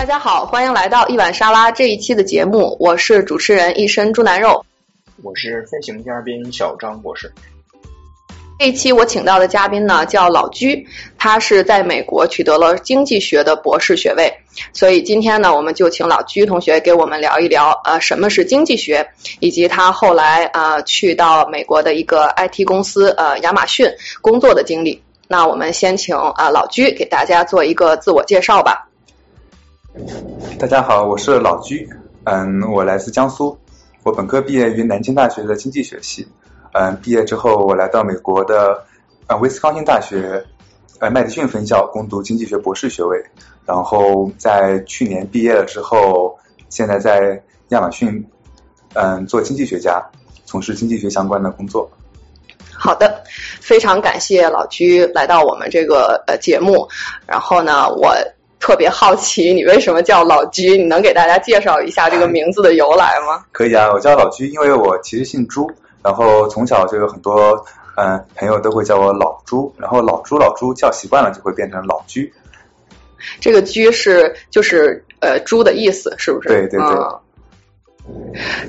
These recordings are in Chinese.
大家好，欢迎来到一碗沙拉这一期的节目，我是主持人一身猪腩肉，我是飞行嘉宾小张博士。这一期我请到的嘉宾呢叫老居，他是在美国取得了经济学的博士学位，所以今天呢我们就请老居同学给我们聊一聊呃什么是经济学，以及他后来呃去到美国的一个 IT 公司呃亚马逊工作的经历。那我们先请啊老居给大家做一个自我介绍吧。大家好，我是老居，嗯，我来自江苏，我本科毕业于南京大学的经济学系。嗯，毕业之后我来到美国的呃威斯康星大学呃麦迪逊分校攻读经济学博士学位，然后在去年毕业了之后，现在在亚马逊嗯做经济学家，从事经济学相关的工作。好的，非常感谢老居来到我们这个呃节目，然后呢，我特别好奇你为什么叫老居，你能给大家介绍一下这个名字的由来吗？可以啊，我叫老居，因为我其实姓朱。然后从小就有很多嗯朋友都会叫我老朱，然后老朱老朱叫习惯了就会变成老居。这个居是就是呃猪的意思，是不是？对对对。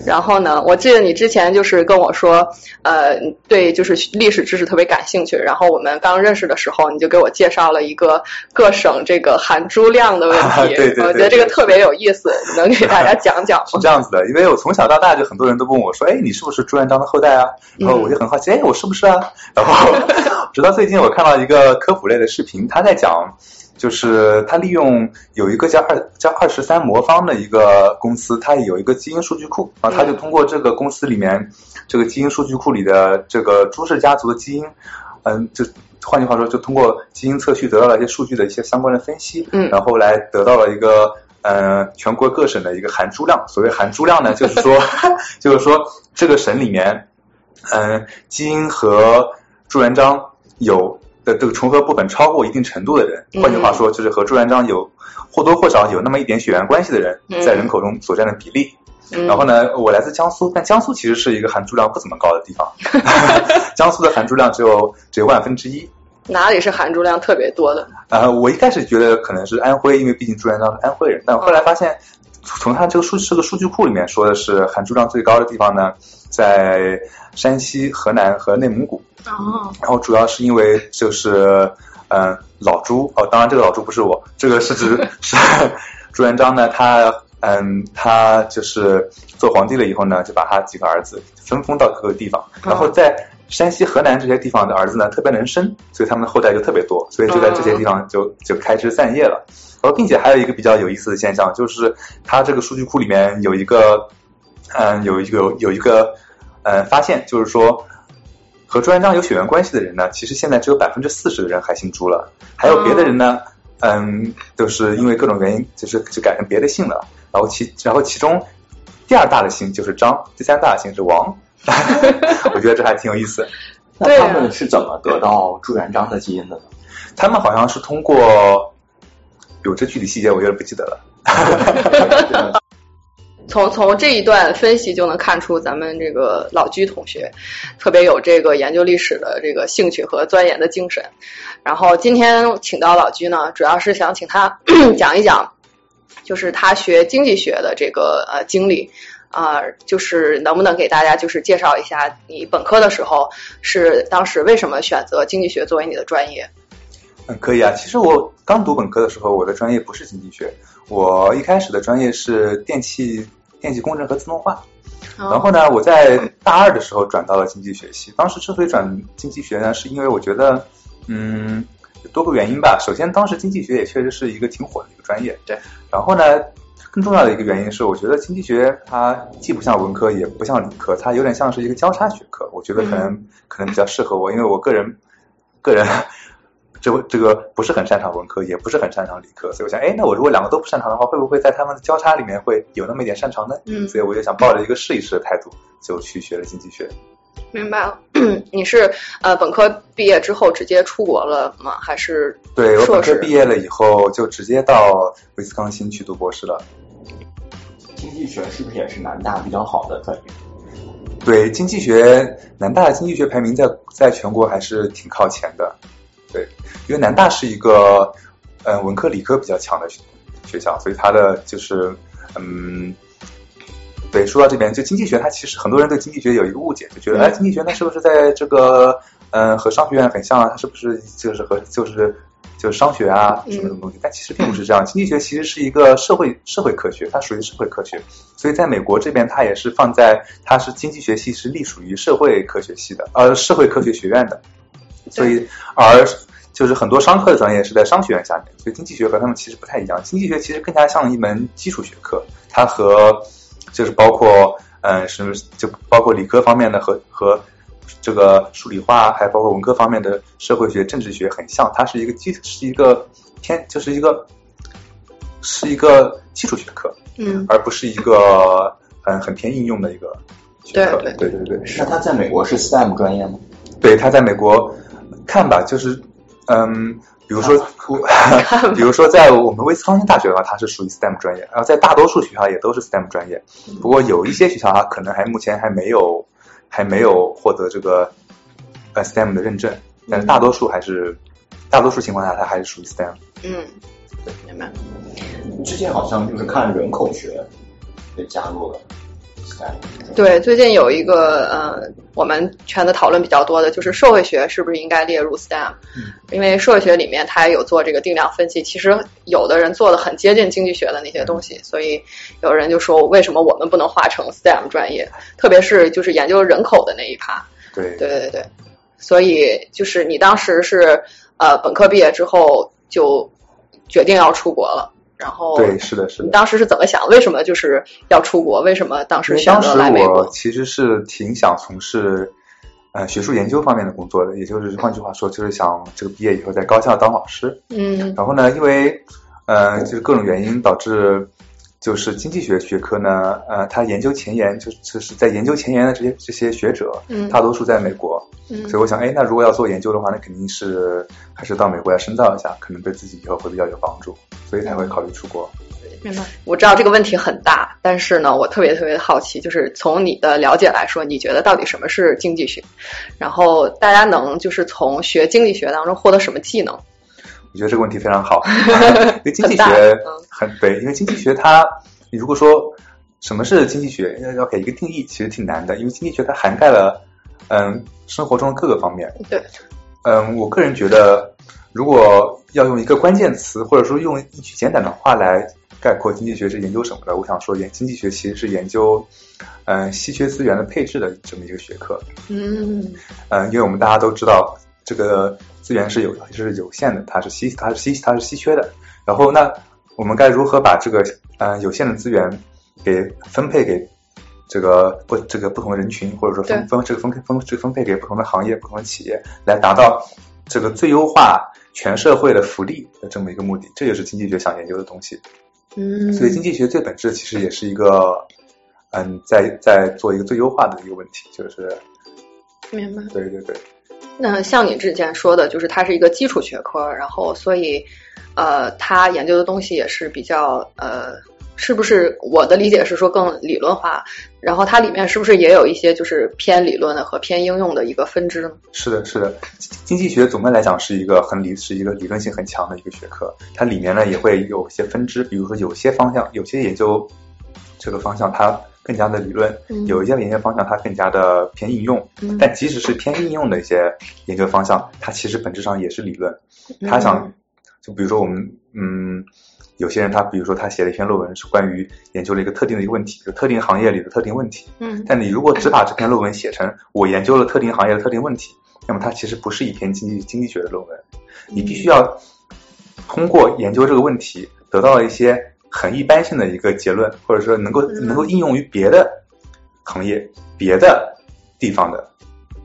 然后呢，我记得你之前就是跟我说，呃，对，就是历史知识特别感兴趣。然后我们刚认识的时候，你就给我介绍了一个各省这个含猪量的问题。对对，我觉得这个特别有意思，能给大家讲讲吗？是这样子的，因为我从小到大就很多人都问我说，哎，你是不是朱元璋的后代啊？然后我就很好奇，哎，我是不是啊？然后 直到最近我看到一个科普类的视频，他在讲。就是他利用有一个叫二叫二十三魔方的一个公司，它有一个基因数据库，然后他就通过这个公司里面这个基因数据库里的这个朱氏家族的基因，嗯，就换句话说，就通过基因测序得到了一些数据的一些相关的分析，嗯，然后来得到了一个嗯全国各省的一个含珠量。所谓含珠量呢，就是说 就是说这个省里面，嗯，基因和朱元璋有。的这个重合部分超过一定程度的人，换句话说，就是和朱元璋有或多或少有那么一点血缘关系的人，在人口中所占的比例。然后呢，我来自江苏，但江苏其实是一个含珠量不怎么高的地方，江苏的含珠量只有只有万分之一。哪里是含珠量特别多的？呃，我一开始觉得可能是安徽，因为毕竟朱元璋是安徽人，但后来发现，从他这个数这个数据库里面说的是含珠量最高的地方呢，在山西、河南和内蒙古。哦，然后主要是因为就是嗯老朱哦，当然这个老朱不是我，这个是指 是朱元璋呢，他嗯他就是做皇帝了以后呢，就把他几个儿子分封到各个地方，然后在山西、河南这些地方的儿子呢特别能生，所以他们的后代就特别多，所以就在这些地方就就开枝散叶了。然后并且还有一个比较有意思的现象，就是他这个数据库里面有一个嗯有一个有一个嗯发现，就是说。和朱元璋有血缘关系的人呢，其实现在只有百分之四十的人还姓朱了，还有别的人呢，嗯，都是因为各种原因，就是就改成别的姓了。然后其然后其中第二大的姓就是张，第三大的姓是王。我觉得这还挺有意思。那他们是怎么得到朱元璋的基因的呢？他们好像是通过，有这具体细节，我有点不记得了。从从这一段分析就能看出，咱们这个老居同学特别有这个研究历史的这个兴趣和钻研的精神。然后今天请到老居呢，主要是想请他 讲一讲，就是他学经济学的这个呃经历啊，就是能不能给大家就是介绍一下你本科的时候是当时为什么选择经济学作为你的专业？嗯，可以啊。其实我刚读本科的时候，我的专业不是经济学，我一开始的专业是电气。电气工程和自动化，然后呢，我在大二的时候转到了经济学系。当时之所以转经济学呢，是因为我觉得，嗯，多个原因吧。首先，当时经济学也确实是一个挺火的一个专业。对。然后呢，更重要的一个原因是，我觉得经济学它既不像文科，也不像理科，它有点像是一个交叉学科。我觉得可能可能比较适合我，因为我个人个人。这这个不是很擅长文科，也不是很擅长理科，所以我想，哎，那我如果两个都不擅长的话，会不会在他们的交叉里面会有那么一点擅长呢？嗯，所以我就想抱着一个试一试的态度，就去学了经济学。明白了，你是呃本科毕业之后直接出国了吗？还是对我本科毕业了以后就直接到威斯康星去读博士了。经济学是不是也是南大比较好的专业？对，经济学南大的经济学排名在在全国还是挺靠前的。对，因为南大是一个，嗯，文科理科比较强的学校，所以它的就是嗯。对，说到这边，就经济学，它其实很多人对经济学有一个误解，就觉得，哎，经济学它是不是在这个，嗯，和商学院很像啊？它是不是就是和就是就是商学啊什么什么东西？但其实并不是这样，经济学其实是一个社会社会科学，它属于社会科学，所以在美国这边，它也是放在它是经济学系是隶属于社会科学系的，呃，社会科学学院的，所以而就是很多商科的专业是在商学院下面，所以经济学和他们其实不太一样，经济学其实更加像一门基础学科，它和就是包括，嗯，是就包括理科方面的和和这个数理化，还包括文科方面的社会学、政治学很像，它是一个基是一个偏就是一个是一个基础学科，嗯，而不是一个很很偏应用的一个学科。对对对对。那他在美国是 STEM 专业吗？对，他在美国看吧，就是嗯。比如说，比如说，在我们威斯康星大学的话，它是属于 STEM 专业，然后在大多数学校也都是 STEM 专业。不过有一些学校它可能还目前还没有还没有获得这个呃 STEM 的认证，但是大多数还是大多数情况下它还是属于 STEM。嗯，对，明白。之前好像就是看人口学也加入了。对，最近有一个呃，我们圈子讨论比较多的就是社会学是不是应该列入 STEM？嗯，因为社会学里面它也有做这个定量分析，其实有的人做的很接近经济学的那些东西，所以有人就说为什么我们不能划成 STEM 专业？特别是就是研究人口的那一趴。对对对对，所以就是你当时是呃本科毕业之后就决定要出国了。然后对，是的，是的。你当时是怎么想？为什么就是要出国？为什么当时选择来美国？其实是挺想从事呃学术研究方面的工作的，也就是换句话说，就是想这个毕业以后在高校当老师。嗯。然后呢，因为呃就是各种原因导致，就是经济学学科呢，呃，他研究前沿就就是在研究前沿的这些这些学者，嗯，大多数在美国。嗯。所以我想，哎，那如果要做研究的话，那肯定是还是到美国来深造一下，可能对自己以后会比较有帮助。所以才会考虑出国。明白。我知道这个问题很大，但是呢，我特别特别好奇，就是从你的了解来说，你觉得到底什么是经济学？然后大家能就是从学经济学当中获得什么技能？我觉得这个问题非常好，因为经济学很对，因为经济学它，你如果说什么是经济学，要要给一个定义，其实挺难的，因为经济学它涵盖了嗯生活中的各个方面。对。嗯，我个人觉得。如果要用一个关键词，或者说用一句简短的话来概括经济学是研究什么的，我想说，研经济学其实是研究，嗯，稀缺资源的配置的这么一个学科。嗯嗯，因为我们大家都知道，这个资源是有是有限的，它是稀它是稀它是稀缺的。然后那我们该如何把这个嗯有限的资源给分配给这个不这个不同的人群，或者说分分这个分分这个分配给不同的行业、不同的企业，来达到这个最优化。全社会的福利的这么一个目的，这就是经济学想研究的东西。嗯，所以经济学最本质其实也是一个，嗯，在在做一个最优化的一个问题，就是。明白。对对对。那像你之前说的，就是它是一个基础学科，然后所以呃，它研究的东西也是比较呃。是不是我的理解是说更理论化？然后它里面是不是也有一些就是偏理论的和偏应用的一个分支呢？是的，是的。经济学总的来讲是一个很理，是一个理论性很强的一个学科。它里面呢也会有些分支，比如说有些方向，有些研究这个方向它更加的理论，有一些研究方向它更加的偏应用。但即使是偏应用的一些研究方向，它其实本质上也是理论。他想，就比如说我们，嗯。有些人他比如说他写了一篇论文是关于研究了一个特定的一个问题，就特定行业里的特定问题。嗯。但你如果只把这篇论文写成我研究了特定行业的特定问题，那么它其实不是一篇经济经济学的论文。你必须要通过研究这个问题，得到了一些很一般性的一个结论，或者说能够能够应用于别的行业、别的地方的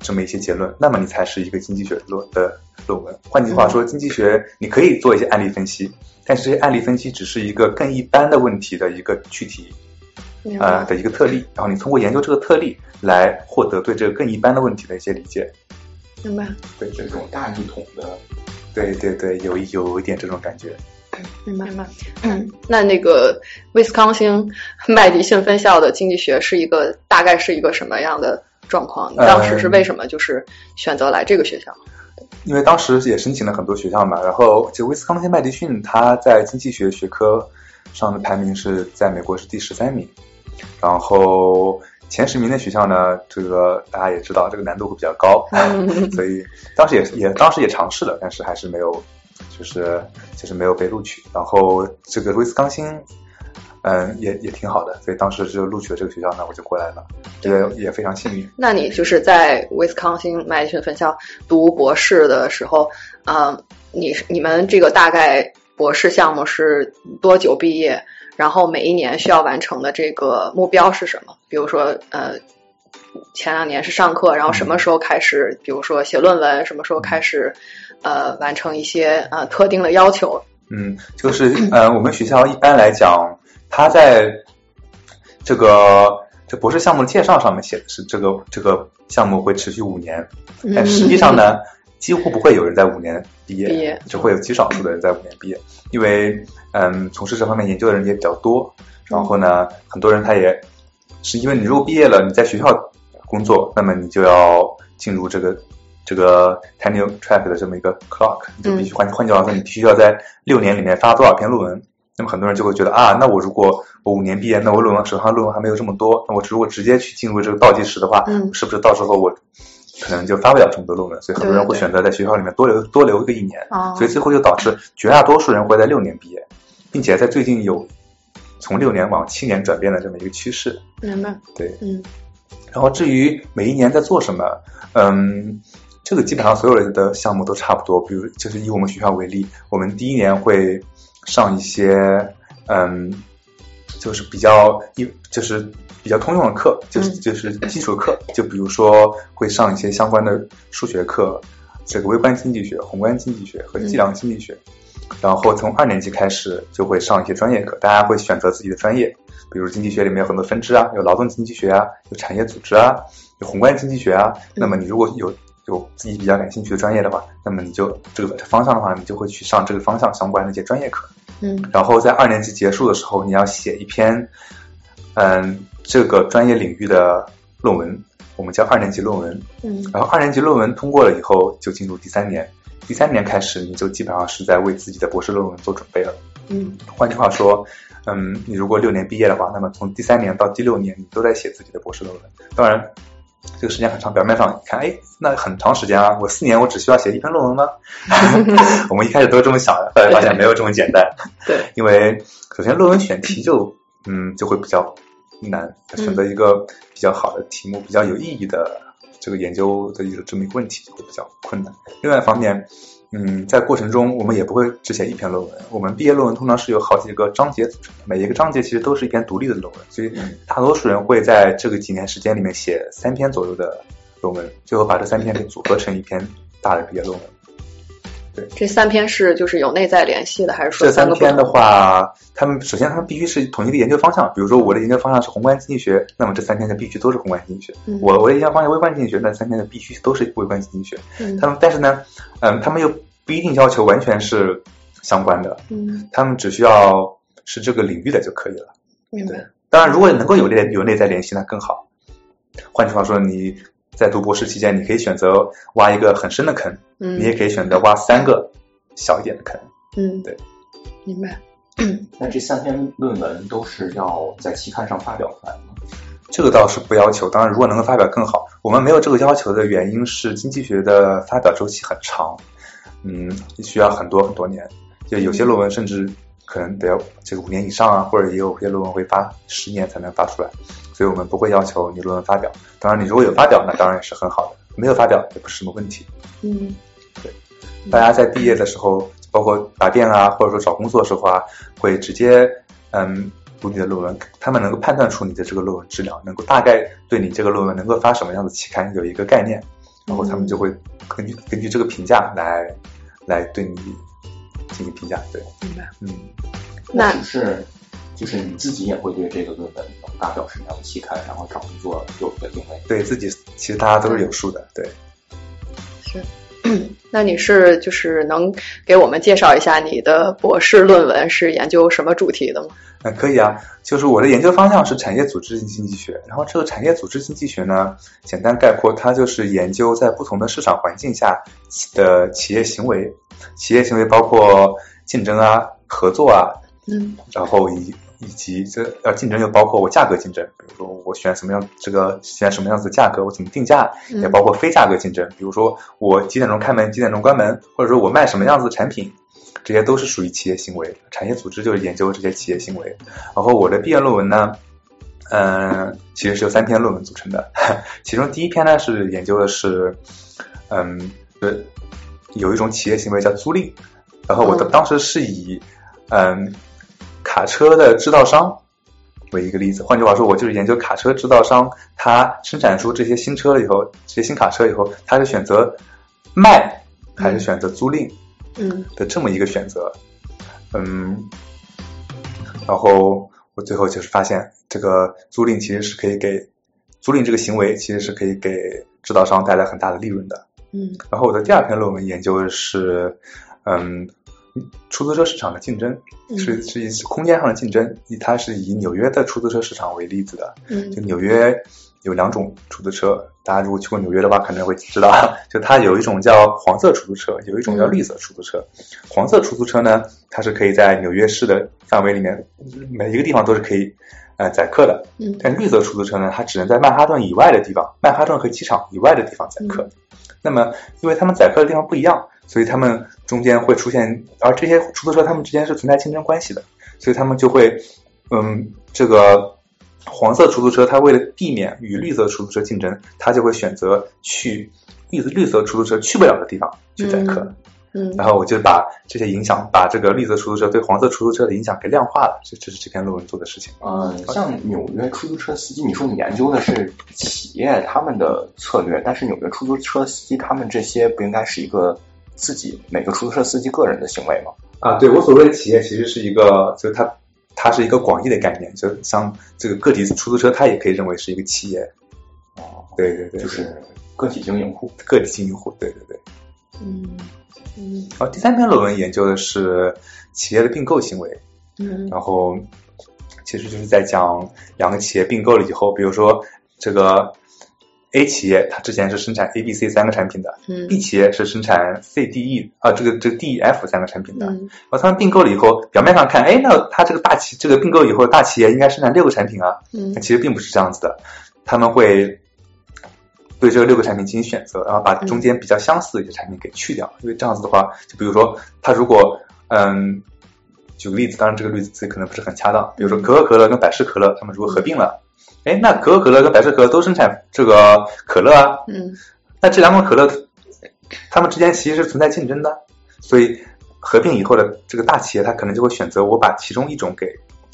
这么一些结论，那么你才是一个经济学论的论文。换句话说，经济学你可以做一些案例分析。但是这些案例分析只是一个更一般的问题的一个具体，呃的一个特例，然后你通过研究这个特例来获得对这个更一般的问题的一些理解。明白？对这种大一统的，对对对，有有一点这种感觉。明白明白。嗯，那那个威斯康星麦迪逊分校的经济学是一个大概是一个什么样的状况？你当时是为什么就是选择来这个学校？因为当时也申请了很多学校嘛，然后就威斯康星麦迪逊，他在经济学学科上的排名是在美国是第十三名，然后前十名的学校呢，这个大家也知道，这个难度会比较高，嗯 所以当时也也当时也尝试了，但是还是没有，就是就是没有被录取。然后这个威斯康星，嗯，也也挺好的，所以当时就录取了这个学校，那我就过来了，这个也非常幸运。那你就是在威斯康星麦迪逊分校读博士的时候，啊、你是你们这个大概博士项目是多久毕业？然后每一年需要完成的这个目标是什么？比如说，呃，前两年是上课，然后什么时候开始？比如说写论文，什么时候开始？呃，完成一些呃特定的要求？嗯，就是呃，我们学校一般来讲，它在这个这博士项目的介绍上面写的是这个这个项目会持续五年，但实际上呢，几乎不会有人在五年毕业，毕业。只会有极少数的人在五年毕业，因为嗯，从事这方面研究的人也比较多，然后呢，很多人他也是因为你如果毕业了，你在学校工作，那么你就要进入这个这个 tenure track 的这么一个 clock，你就必须换换句话说，你必须要在六年里面发多少篇论文。那么很多人就会觉得啊，那我如果我五年毕业，那我论文手上论文还没有这么多，那我如果直接去进入这个倒计时的话，嗯是不是到时候我可能就发不了这么多论文？所以很多人会选择在学校里面多留多留个一年，哦所以最后就导致绝大多数人会在六年毕业，并且在最近有从六年往七年转变的这么一个趋势。明白？对，嗯然后至于每一年在做什么，嗯，这个基本上所有人的项目都差不多。比如，就是以我们学校为例，我们第一年会上一些，嗯，就是比较一就是比较通用的课，就是嗯就是基础课，就比如说会上一些相关的数学课，这个微观经济学、宏观经济学和计量经济学。然后从二年级开始就会上一些专业课，大家会选择自己的专业，比如经济学里面有很多分支啊，有劳动经济学啊，有产业组织啊，有宏观经济学啊。那么你如果有有自己比较感兴趣的专业的话，那么你就这个方向的话，你就会去上这个方向相关的一些专业课。嗯然后在二年级结束的时候，你要写一篇，嗯，这个专业领域的论文，我们叫二年级论文。嗯然后二年级论文通过了以后，就进入第三年。第三年开始，你就基本上是在为自己的博士论文做准备了。嗯换句话说，嗯，你如果六年毕业的话，那么从第三年到第六年，你都在写自己的博士论文。当然，这个时间很长，表面上一看，哎，那很长时间啊，我四年我只需要写一篇论文吗？我们一开始都是这么想的，后来发现没有这么简单。对，因为首先论文选题就嗯就会比较难，选择一个比较好的题目，比较有意义的这个研究的一个这么一个问题就会比较困难。另外一方面，嗯，在过程中我们也不会只写一篇论文，我们毕业论文通常是由好几个章节组成的，每一个章节其实都是一篇独立的论文，所以大多数人会在这个几年时间里面写三篇左右的论文，最后把这三篇给组合成一篇大的毕业论文。这三篇是就是有内在联系的，还是说这三篇的？话，他们首先他们必须是同一个研究方向。比如说我的研究方向是宏观经济学，那么这三篇就必须都是宏观经济学。嗯我我的研究方向微观经济学，那三篇就必须都是微观经济学。嗯他们但是呢，嗯，他们又不一定要求完全是相关的，嗯，他们只需要是这个领域的就可以了。明白。当然，如果能够有内有内在联系，那更好。换句话说，你在读博士期间，你可以选择挖一个很深的坑，嗯你也可以选择挖三个小一点的坑。嗯，对，明白。那这三篇论文都是要在期刊上发表出来的吗？这个倒是不要求，当然如果能够发表更好。我们没有这个要求的原因是经济学的发表周期很长，嗯，需要很多很多年，就有些论文甚至可能得要这个五年以上啊，或者也有些论文会发十年才能发出来，所以我们不会要求你论文发表。当然，你如果有发表，那当然也是很好的；没有发表也不是什么问题。嗯对大家在毕业的时候，包括答辩啊，或者说找工作的时候啊，会直接嗯读你的论文，他们能够判断出你的这个论文质量，能够大概对你这个论文能够发什么样的期刊有一个概念，然后他们就会根据根据这个评价来来对你进行评价。对，明白。嗯，那只是就是你自己也会对这个论文能发表什么样的期刊，然后找工作有一个定位。对自己其实大家都是有数的。对，是，那你是就是能给我们介绍一下你的博士论文是研究什么主题的吗？那可以啊，就是我的研究方向是产业组织经济学，然后这个产业组织经济学呢，简单概括，它就是研究在不同的市场环境下的企业行为，企业行为包括竞争啊、合作啊、嗯然后以以及这呃竞争又包括我价格竞争，比如说我选什么样这个选什么样子的价格，我怎么定价，嗯。也包括非价格竞争，比如说我几点钟开门，几点钟关门，或者说我卖什么样子的产品，这些都是属于企业行为。产业组织就是研究这些企业行为。然后我的毕业论文呢，嗯、其实是由三篇论文组成的，其中第一篇呢是研究的是，嗯，是有一种企业行为叫租赁，然后我的嗯。当时是以嗯卡车的制造商为一个例子，换句话说，我就是研究卡车制造商，他生产出这些新车了以后，这些新卡车以后，他是选择卖还是选择租赁嗯的这么一个选择。嗯，然后我最后就是发现，这个租赁其实是可以给租赁这个行为其实是可以给制造商带来很大的利润的。嗯然后我的第二篇论文研究的是，嗯，出租车市场的竞争，嗯是是一空间上的竞争，以它是以纽约的出租车市场为例子的。嗯就纽约有两种出租车，大家如果去过纽约的话，可能会知道，就它有一种叫黄色出租车，有一种叫绿色出租车。黄色出租车呢，它是可以在纽约市的范围里面，每一个地方都是可以呃载客的。嗯但绿色出租车呢，它只能在曼哈顿以外的地方，曼哈顿和机场以外的地方载客。那么，因为他们载客的地方不一样，所以他们中间会出现，而这些出租车他们之间是存在竞争关系的，所以他们就会，嗯，这个黄色出租车它为了避免与绿色出租车竞争，它就会选择去绿绿色出租车去不了的地方去载客。嗯然后我就把这些影响，把这个绿色出租车对黄色出租车的影响给量化了，这这是这篇论文做的事情。嗯，像纽约出租车司机，你说你研究的是企业他们的策略，但是纽约出租车司机他们这些不应该是一个自己每个出租车司机个人的行为吗？啊，对我所谓的企业其实是一个，就是它它是一个广义的概念，就像这个个体出租车，它也可以认为是一个企业。哦，对对对，就是个体经营户。个体经营户，对对对。嗯嗯然后第三篇论文研究的是企业的并购行为，嗯然后其实就是在讲两个企业并购了以后，比如说这个 A 企业它之前是生产 A、B、C 三个产品的嗯，B 企业是生产 C、D、E 啊这个这个 D、E、F 三个产品的，嗯。然后他们并购了以后，表面上看，哎，那它这个大企这个并购以后，大企业应该生产六个产品啊，嗯那其实并不是这样子的，他们会对这个六个产品进行选择，然后把中间比较相似的一些产品给去掉，因为这样子的话，就比如说它如果嗯，举个例子，当然这个例子可能不是很恰当，比如说可口可乐跟百事可乐他们如果合并了，哎，那可口可乐跟百事可乐都生产这个可乐啊，嗯。那这两款可乐，它们之间其实是存在竞争的，所以合并以后的这个大企业，它可能就会选择我把其中一种给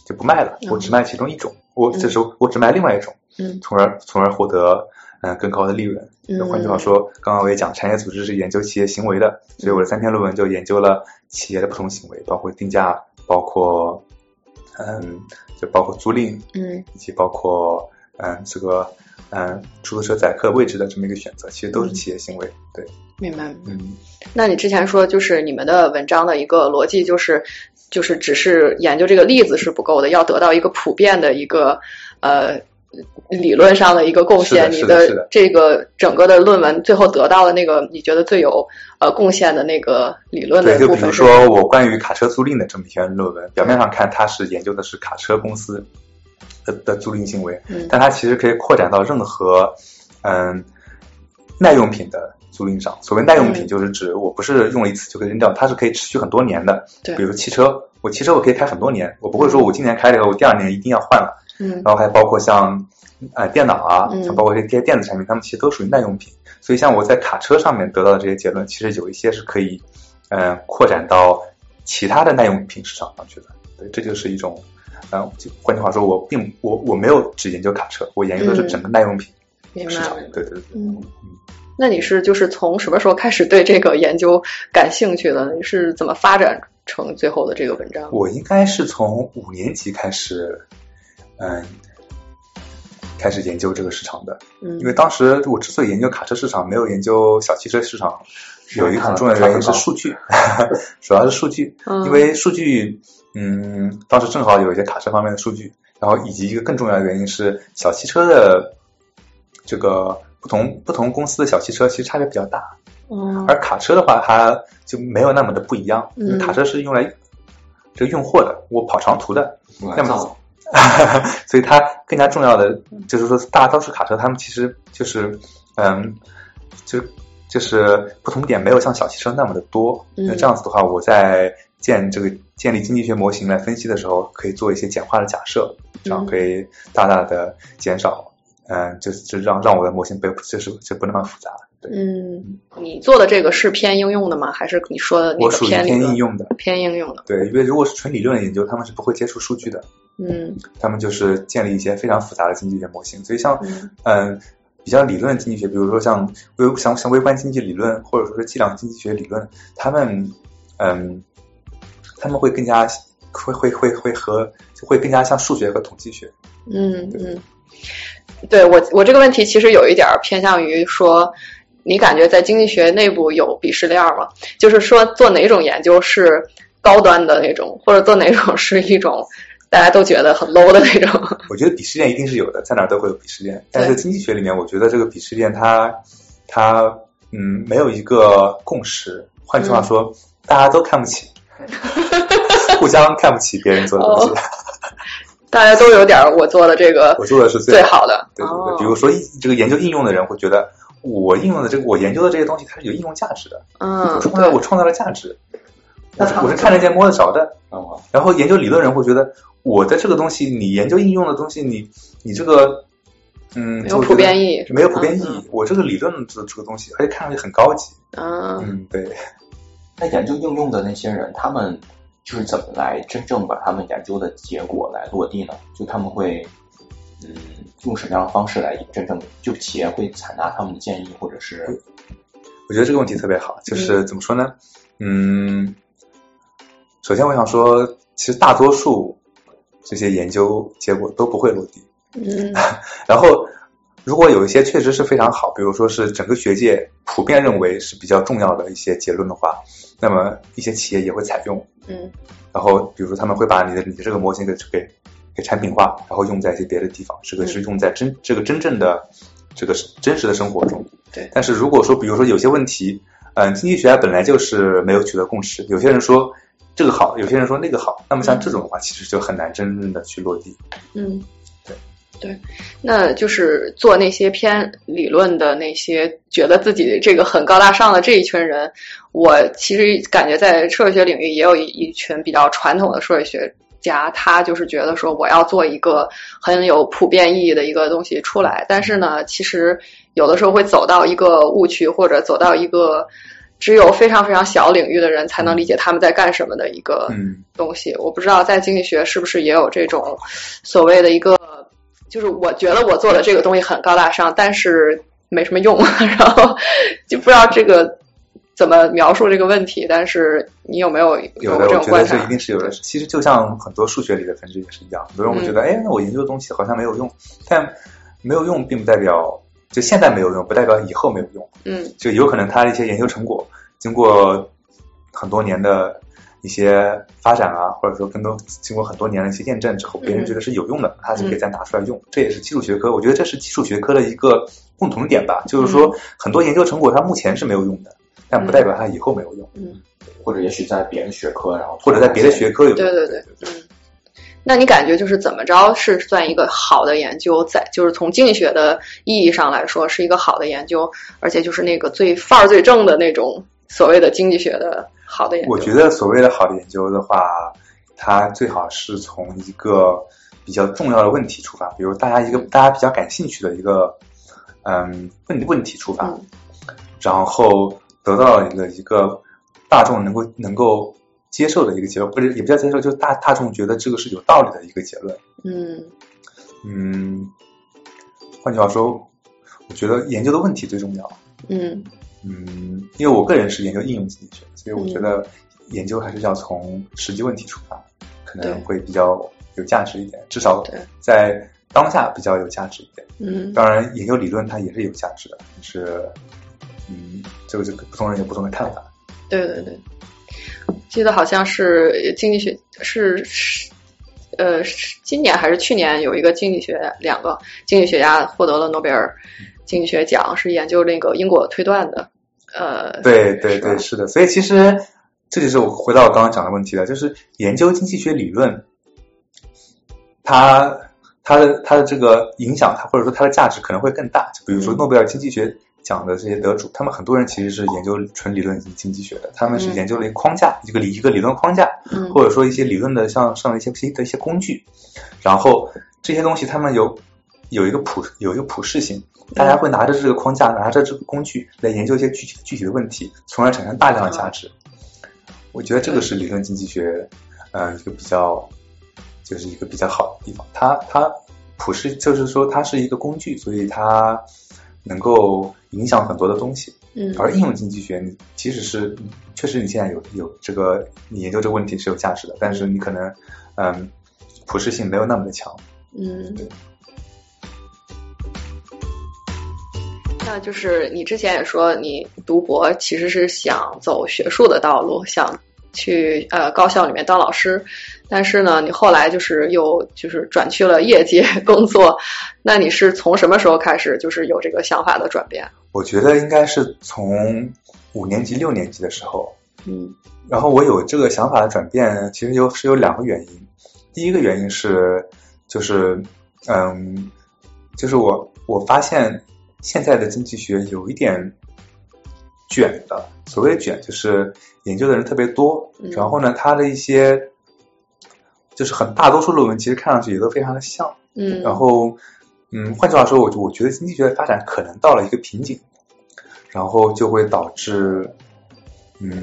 就不卖了，嗯。我只卖其中一种，我这时候我只卖另外一种，嗯。从而从而获得嗯、呃更高的利润。嗯。就换句话说，刚刚我也讲，产业组织是研究企业行为的，所以我的三篇论文就研究了企业的不同行为，包括定价，包括嗯，就包括租赁，嗯以及包括嗯这个嗯出租车载客位置的这么一个选择，其实都是企业行为。对，明白。嗯，那你之前说，就是你们的文章的一个逻辑，就是就是只是研究这个例子是不够的，要得到一个普遍的一个呃理论上的一个贡献。你的这个整个的论文最后得到的那个你觉得最有呃贡献的那个理论的对，就比如？说我关于卡车租赁的这么一篇论文，表面上看它是研究的是卡车公司的的租赁行为，嗯但它其实可以扩展到任何嗯耐用品的租赁上。所谓耐用品，嗯就是指我不是用了一次就可以扔掉，它是可以持续很多年的。对比如汽车，我汽车我可以开很多年，我不会说我今年开了以后，我第二年一定要换了。嗯然后还包括像呃电脑啊，嗯像包括这些电子产品，它们其实都属于耐用品。所以像我在卡车上面得到的这些结论，其实有一些是可以呃扩展到其他的耐用品市场上去的。对，这就是一种呃，就换句话说，我并我我没有只研究卡车，我研究的是整个耐用品市场白。。对对对。嗯，那你是就是从什么时候开始对这个研究感兴趣的？你是怎么发展成最后的这个文章？我应该是从五年级开始，嗯，开始研究这个市场的。嗯因为当时我之所以研究卡车市场，没有研究小汽车市场，有一个很重要的原因是数据，主要是数据。嗯因为数据，嗯，当时正好有一些卡车方面的数据，然后以及一个更重要的原因是小汽车的这个不同不同公司的小汽车其实差别比较大，嗯而卡车的话它就没有那么的不一样，因为嗯卡车是用来这个运货的，我跑长途的，那么 所以它更加重要的就是说，大多数卡车他们其实就是嗯，就就是不同点没有像小汽车那么的多。嗯那这样子的话，我在建这个建立经济学模型来分析的时候，可以做一些简化的假设，这样嗯可以大大的减少。嗯，就是就让让我的模型不就是就不那么复杂。对，嗯，你做的这个是偏应用的吗？还是你说的那个我属于偏偏应用的。偏应用的？对，因为如果是纯理论的研究，他们是不会接触数据的，嗯他们就是建立一些非常复杂的经济学模型。所以像嗯嗯，比较理论经济学，比如说像微像像微观经济理论，或者说是计量经济学理论，他们嗯，他们会更加会会会会和会更加像数学和统计学。嗯嗯，对我我这个问题其实有一点偏向于说，你感觉在经济学内部有鄙视链吗？就是说做哪种研究是高端的那种，或者做哪种是一种大家都觉得很 low 的那种？我觉得鄙视链一定是有的，在哪儿都会有鄙视链。但是经济学里面，我觉得这个鄙视链它它嗯没有一个共识。换句话说，大家都看不起，互相看不起别人做的东西。大家都有点儿我做的这个我做的是最好的，对对哦对，比如说这个研究应用的人会觉得，我应用的这个我研究的这些东西它是有应用价值的，嗯我，创造我创造了价值，我是那我是看得见摸得着的。啊，然后研究理论人会觉得，我的这个东西，你研究应用的东西，你你这个嗯没有普遍意义没有普遍意嗯义。我这个理论的这个东西，而且看上去很高级。嗯嗯，对。那研究应用的那些人，他们就是怎么来真正把他们研究的结果来落地呢？就他们会，嗯，用什么样的方式来真正就企业会采纳他们的建议，或者是我觉得这个问题特别好，就是怎么说呢？嗯，首先我想说，其实大多数这些研究结果都不会落地。嗯 然后，如果有一些确实是非常好，比如说是整个学界普遍认为是比较重要的一些结论的话，那么一些企业也会采用。嗯然后，比如说他们会把你的你的这个模型给给给产品化，然后用在一些别的地方，这个是用在真这个真正的这个真实的生活中。对但是如果说，比如说有些问题，嗯，经济学家本来就是没有取得共识，有些人说这个好，有些人说那个好，那么像这种的话，其实就很难真正的去落地。嗯，对对，那就是做那些偏理论的那些，觉得自己这个很高大上的这一群人，我其实感觉在社会学领域也有一一群比较传统的社会学家，他就是觉得说我要做一个很有普遍意义的一个东西出来，但是呢，其实有的时候会走到一个误区，或者走到一个。只有非常非常小领域的人才能理解他们在干什么的一个嗯东西。我不知道在经济学是不是也有这种所谓的一个，就是我觉得我做的这个东西很高大上，但是没什么用，然后就不知道这个怎么描述这个问题。但是你有没有有这种观察？我觉得这一定是有的。其实就像很多数学里的分支也是一样，很多人会觉得，哎，那我研究的东西好像没有用，但没有用并不代表就现在没有用，不代表以后没有用。嗯就有可能他的一些研究成果经过很多年的一些发展啊，或者说更多经过很多年的一些验证之后，别人觉得是有用的，他就可以再拿出来用。这也是基础学科，我觉得这是基础学科的一个共同点吧，就是说很多研究成果它目前是没有用的，但不代表它以后没有用，嗯，或者也许在别的学科，然后或者在别的学科有用。对对对，嗯。那你感觉就是怎么着是算一个好的研究，在就是从经济学的意义上来说是一个好的研究，而且就是那个最范儿最正的那种所谓的经济学的好的研究。我觉得所谓的好的研究的话，它最好是从一个比较重要的问题出发，比如大家一个大家比较感兴趣的一个嗯问问题出发，嗯。然后得到一个一个大众能够能够接受的一个结论，或者也不叫接受，就是大大众觉得这个是有道理的一个结论。嗯嗯，换句话说，我觉得研究的问题最重要。嗯嗯，因为我个人是研究应用经济学，所以我觉得研究还是要从实际问题出发，可能会比较有价值一点，至少在当下比较有价值一点。嗯当然，研究理论它也是有价值的，就是嗯，这个这个不同人有不同的看法。对对对，记得好像是经济学是是呃是今年还是去年有一个经济学两个经济学家获得了诺贝尔经济学奖，是研究那个因果推断的。呃，对对对，是的。所以其实这就是我回到我刚刚讲的问题了，就是研究经济学理论，它它的它的这个影响，它或者说它的价值可能会更大。就比如说嗯诺贝尔经济学奖的这些得主，他们很多人其实是研究纯理论经济学的，他们是嗯。研究了一个框架，一个理一个理论框架，嗯。或者说一些理论的像上的一些新的一些工具，然后这些东西他们有有一个普有一个普适性，大家会拿着这个框架，拿着这个工具来研究一些具体具体的问题，从而产生大量的价值。我觉得这个是理论经济学，呃、一个比较就是一个比较好的地方。它它普适就是说它是一个工具，所以它能够影响很多的东西。嗯而应用经济学，你即使是确实你现在有有这个你研究这个问题是有价值的，但是你可能嗯普适性没有那么的强。嗯对。那就是你之前也说，你读博其实是想走学术的道路，想去呃高校里面当老师，但是呢，你后来就是又就是转去了业界工作。那你是从什么时候开始就是有这个想法的转变？我觉得应该是从五年级、六年级的时候，嗯然后我有这个想法的转变，其实有是有两个原因。第一个原因是，就是嗯，就是我我发现现在的经济学有一点卷的。所谓卷，就是研究的人特别多，嗯然后呢，他的一些就是很大多数论文其实看上去也都非常的像。嗯，然后，嗯，换句话说，我我觉得经济学的发展可能到了一个瓶颈，然后就会导致，嗯，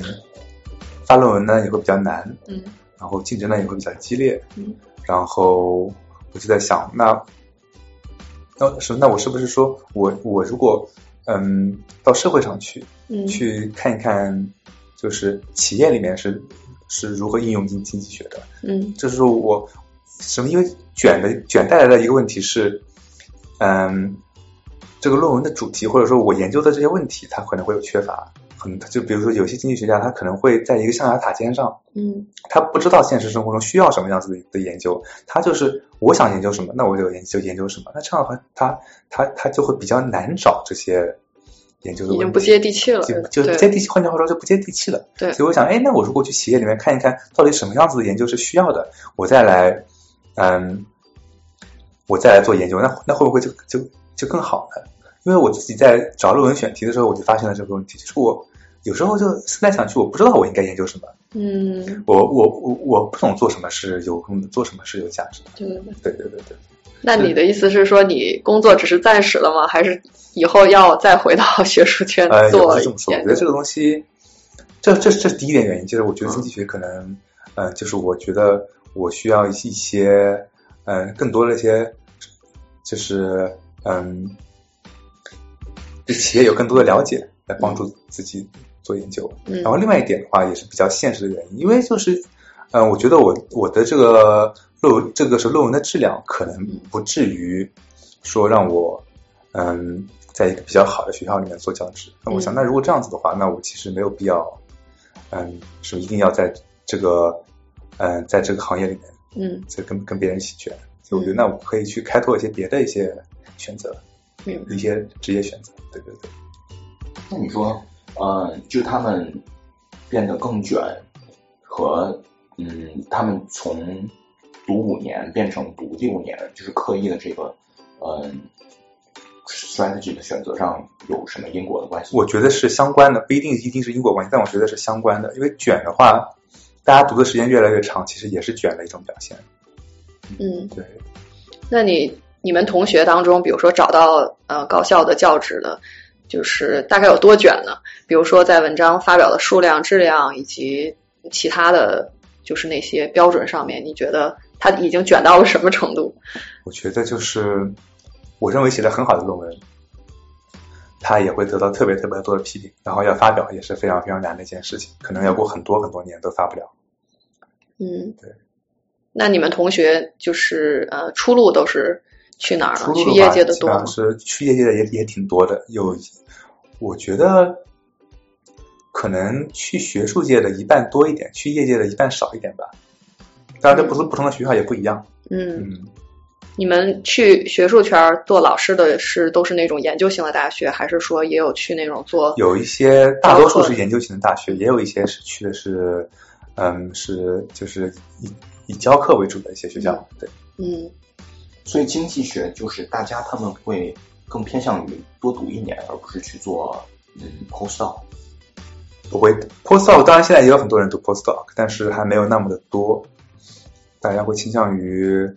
发论文呢也会比较难，嗯然后竞争呢也会比较激烈，嗯然后我就在想，那，那是那我是不是说我我如果嗯到社会上去嗯去看一看，就是企业里面是是如何应用经经济学的，嗯就是说我什么？因为卷的卷带来的一个问题是，嗯，这个论文的主题或者说我研究的这些问题，它可能会有缺乏。很就比如说有些经济学家，他可能会在一个象牙塔尖上，嗯他不知道现实生活中需要什么样子的的研究，他就是我想研究什么，那我就研究研究什么。那这样的话，他他他就会比较难找这些研究已经不接地气了，就就接地气，换句话说就不接地气了。对所以我想，哎，那我如果去企业里面看一看，到底什么样子的研究是需要的，我再来，嗯，我再来做研究，那那会不会就就就更好呢？因为我自己在找论文选题的时候，我就发现了这个问题，就是我有时候就思来想去，我不知道我应该研究什么，嗯，我我我我不懂做什么是有用的，做什么是有价值的。对对对。对对对对。那你的意思是说，你工作只是暂时的吗？还是以后要再回到学术圈 做是这么说，我？觉得这个东西，这这这是第一点原因，就是我觉得经济学可能，呃，就是我觉得我需要一些嗯、更多的一些，就是嗯，对企业有更多的了解，来帮助自己做研究。嗯然后另外一点的话，也是比较现实的原因，因为就是，嗯、我觉得我我的这个论文，这个是论文的质量，可能不至于说让我，嗯，在一个比较好的学校里面做教职。那我想，嗯那如果这样子的话，那我其实没有必要，嗯，是一定要在这个，嗯，在这个行业里面，嗯再跟跟别人一起卷。所以我觉得，那我可以去开拓一些别的一些选择，嗯一些职业选择。对对对。那你说，呃，就他们变得更卷，和嗯，他们从读五年变成读六年，就是刻意的这个，嗯、strategy 的选择上有什么因果的关系？我觉得是相关的，不一定一定是因果关系，但我觉得是相关的。因为卷的话，大家读的时间越来越长，其实也是卷的一种表现。嗯，对，那你你们同学当中，比如说找到呃高校的教职的，就是大概有多卷呢？比如说在文章发表的数量、质量以及其他的就是那些标准上面，你觉得他已经卷到了什么程度？我觉得就是我认为写的很好的论文，它也会得到特别特别多的批评，然后要发表也是非常非常难的一件事情，可能要过很多很多年都发不了。嗯，对。那你们同学就是呃出路都是去哪儿了？去业界的多吗？是去业界的也也挺多的，有我觉得可能去学术界的一半多一点，去业界的一半少一点吧。当然，这不是不同的学校也不一样。嗯，嗯，你们去学术圈做老师的是都是那种研究型的大学，还是说也有去那种做？有一些大多数是研究型的大学，也有一些是去的是，嗯，是就是以以教课为主的一些学校。对，嗯所以经济学就是大家他们会更偏向于多读一年，而不是去做嗯 postdoc。不会 postdoc，当然现在也有很多人读 postdoc，但是还没有那么的多。大家会倾向于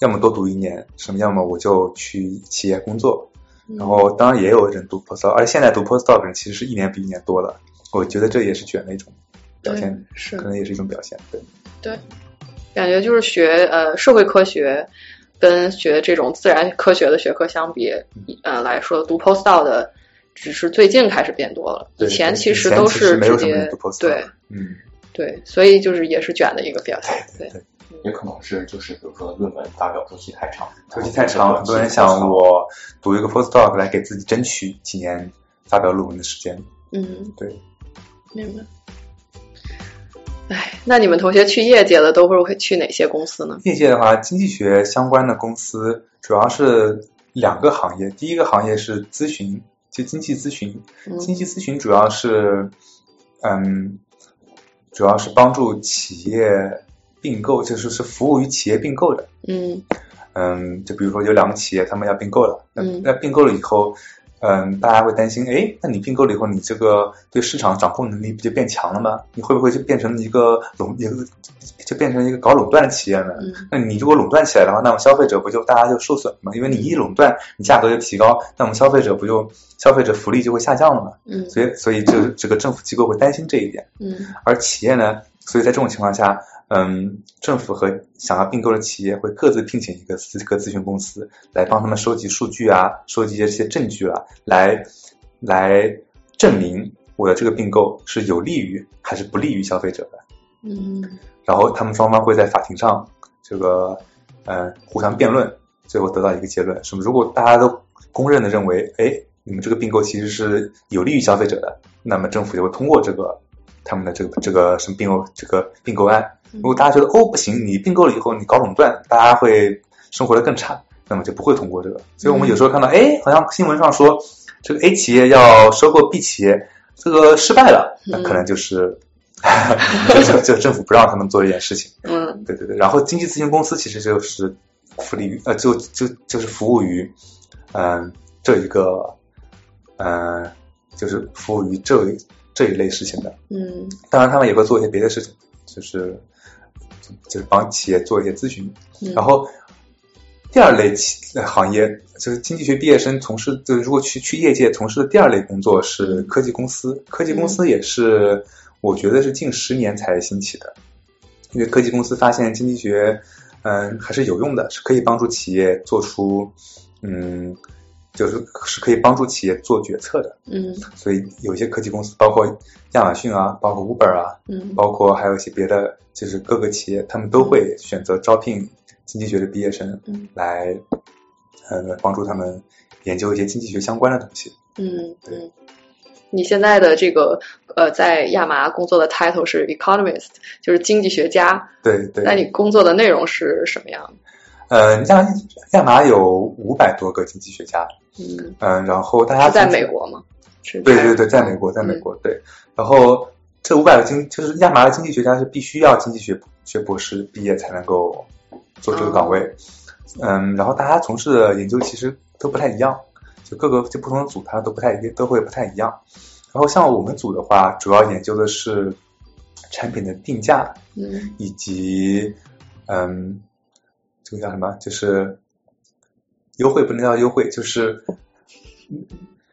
要么多读一年，什么要么我就去企业工作。嗯。然后当然也有人读 postdoc，而且现在读 postdoc 的人其实是一年比一年多了。我觉得这也是卷的一种表现，是。可能也是一种表现。对，对，感觉就是学呃社会科学跟学这种自然科学的学科相比，呃来说，读 postdoc 的只是最近开始变多了，以前其实都是直接没有什么读 postdoc 对。嗯，对，所以就是也是卷的一个表现，对。对也可能是就是比如说论文发表周期太长，周期太长，很多人想我读一个 postdoc 来给自己争取几年发表论文的时间。嗯，对，明白。哎，那你们同学去业界的都会会去哪些公司呢？业界的话，经济学相关的公司主要是两个行业，第一个行业是咨询，就经济咨询。嗯经济咨询主要是，嗯，主要是帮助企业并购，就是是服务于企业并购的。嗯嗯，就比如说有两个企业，他们要并购了，那嗯那并购了以后，嗯，大家会担心，哎，那你并购了以后，你这个对市场掌控能力不就变强了吗？你会不会就变成一个垄一个就变成一个搞垄断的企业呢？嗯那你如果垄断起来的话，那么消费者不就大家就受损了吗？因为你一垄断，你价格就提高，那么消费者不就消费者福利就会下降了吗？嗯所以，所以这这个政府机构会担心这一点。嗯而企业呢，所以在这种情况下，嗯，政府和想要并购的企业会各自聘请一个资个咨询公司来帮他们收集数据啊，收集一些证据啊，来来证明我的这个并购是有利于还是不利于消费者的。嗯然后他们双方会在法庭上这个呃互相辩论，最后得到一个结论，什么？如果大家都公认的认为，哎，你们这个并购其实是有利于消费者的，那么政府就会通过这个他们的这个这个什么并购这个并购案。如果大家觉得哦不行，你并购了以后你搞垄断，大家会生活的更差，那么就不会通过这个。所以我们有时候看到，哎，好像新闻上说这个 A 企业要收购 B 企业，这个失败了，那可能就是。就就就政府不让他们做这件事情，嗯对对对。然后经济咨询公司其实就是福利于呃，就就就是服务于嗯、这一个嗯、就是服务于这这一类事情的。嗯当然，他们也会做一些别的事情，就是就是帮企业做一些咨询。嗯然后第二类企呃行业就是经济学毕业生从事，就是如果去去业界从事的第二类工作是科技公司。科技公司也是我觉得是近十年才兴起的，因为科技公司发现经济学嗯还是有用的，是可以帮助企业做出嗯就是是可以帮助企业做决策的。嗯所以有一些科技公司，包括亚马逊啊，包括 Uber 啊，嗯包括还有一些别的，就是各个企业，他们都会选择招聘经济学的毕业生嗯来，呃，帮助他们研究一些经济学相关的东西。嗯对。你现在的这个呃，在亚麻工作的 title 是 economist，就是经济学家。对对。那你工作的内容是什么样的？呃，亚亚麻有五百多个经济学家，嗯，嗯、然后大家在美国吗？对对对，在美国，在美嗯国，对。然后这五百个经就是亚麻的经济学家是必须要经济学学博士毕业才能够做这个岗位。嗯，然后大家从事的研究其实都不太一样，就各个就不同的组它都不太一都会不太一样。然后像我们组的话，主要研究的是产品的定价嗯以及嗯，这个叫什么？就是优惠不能叫优惠，就是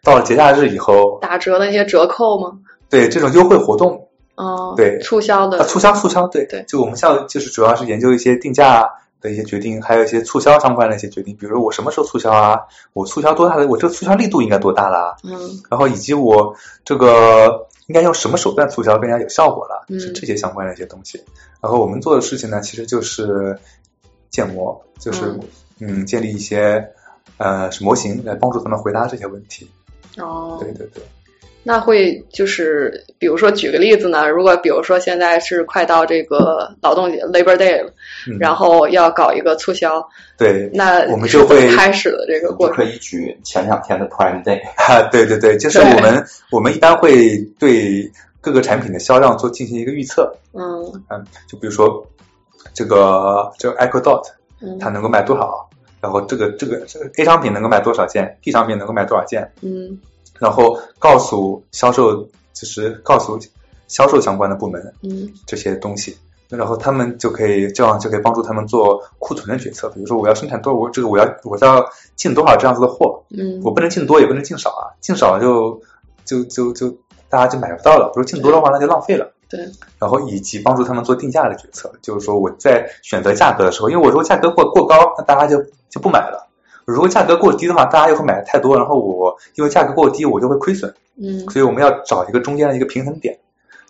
到了节假日以后，打折的那些折扣吗？对这种优惠活动，哦，对促销的啊，促销促销，对对就我们像就是主要是研究一些定价的一些决定，还有一些促销相关的一些决定，比如说我什么时候促销啊，我促销多大的，我这个促销力度应该多大啦，嗯然后以及我这个应该用什么手段促销更加有效果了，嗯是这些相关的一些东西。然后我们做的事情呢，其实就是建模，就是嗯。建立一些呃模型来帮助他们回答这些问题。哦，对对对，那会就是，比如说举个例子呢，如果比如说现在是快到这个劳动节 Labor Day 了，嗯、然后要搞一个促销，对，那我们就会开始的这个过程？可。以举前两天的 Prime Day，啊，对对对，就是我们我们一般会对各个产品的销量做进行一个预测，嗯。嗯，就比如说这个这个 Echo Dot 嗯。它能够卖多少，然后这个这个这个 A 商品能够卖多少件，B 商品能够卖多少件，嗯。然后告诉销售就是告诉销售相关的部门嗯。这些东西。然后他们就可以这样就可以帮助他们做库存的决策，比如说我要生产多，我这个我要我要进多少这样子的货，嗯，我不能进多，也不能进少啊，进少了就就就就大家就买不到了。如果进多的话，那就浪费了。对，然后以及帮助他们做定价的决策，就是说我在选择价格的时候，因为我如果价格过过高，那大家就就不买了；如果价格过低的话，大家又会买的太多，然后我因为价格过低，我就会亏损。嗯所以我们要找一个中间的一个平衡点，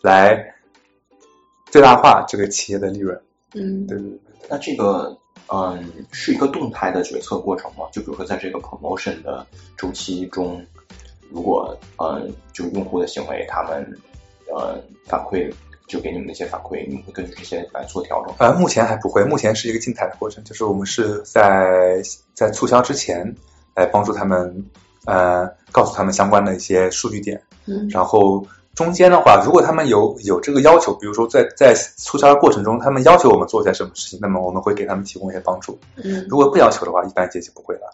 来最大化这个企业的利润。嗯对对对。那这个嗯是一个动态的决策过程吗？就比如说在这个 promotion 的周期中，如果嗯就用户的行为他们呃反馈就给你们那些反馈，你们会根据这些来做调整。呃，目前还不会，目前是一个静态的过程，就是我们是在在促销之前来帮助他们，呃，告诉他们相关的一些数据点，嗯然后中间的话，如果他们有有这个要求，比如说在在促销的过程中，他们要求我们做些什么事情，那么我们会给他们提供一些帮助。嗯，如果不要求的话，一般阶级不会了。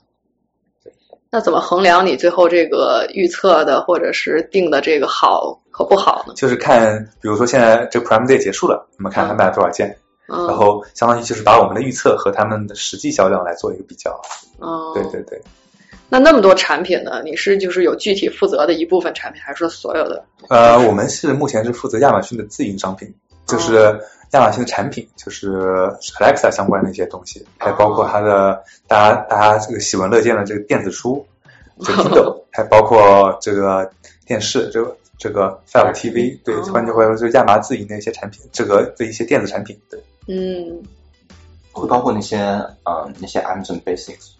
那怎么衡量你最后这个预测的或者是定的这个好和不好呢？就是看，比如说现在这个 Prime Day 结束了，我们看他卖了多少件，嗯，然后相当于就是把我们的预测和他们的实际销量来做一个比较。嗯，对对对。那那么多产品呢？你是就是有具体负责的一部分产品，还是说所有的？呃，我们是目前是负责亚马逊的自营商品，就是亚马逊的产品，就是 Alexa 相关的一些东西，还包括它的大家大家这个喜闻乐见的这个电子书，这个 Kindle，还包括这个电视，这个这个 Fire TV，对，换句话说就是亚麻自营的一些产品，这个的一些电子产品，对。嗯会包括那些嗯那些 Amazon Basics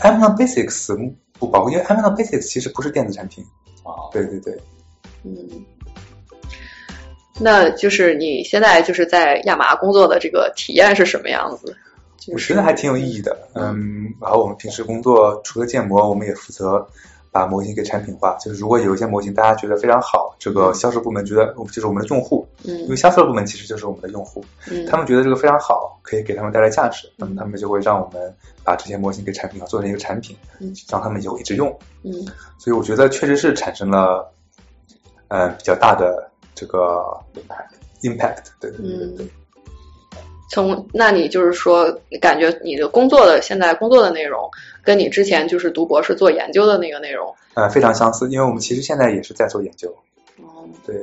Amazon Basics 不包括，因为 Amazon Basics 其实不是电子产品。啊，对对对，嗯，那就是你现在就是在亚麻工作的这个体验是什么样子？就是我觉得还挺有意义的。嗯，然后我们平时工作除了建模，我们也负责把模型给产品化。就是如果有一些模型大家觉得非常好，这个销售部门觉得就是我们的用户，因为嗯销售部门其实就是我们的用户，嗯，他们觉得这个非常好，可以给他们带来价值，那么他们就会让我们把这些模型给产品化，做成一个产品嗯，让他们以后一直用。嗯所以我觉得确实是产生了，嗯、比较大的这个 impact。对对对对对。嗯，从那你就是说，感觉你的工作的现在工作的内容，跟你之前就是读博士做研究的那个内容，呃，非常相似，因为我们其实现在也是在做研究，嗯，对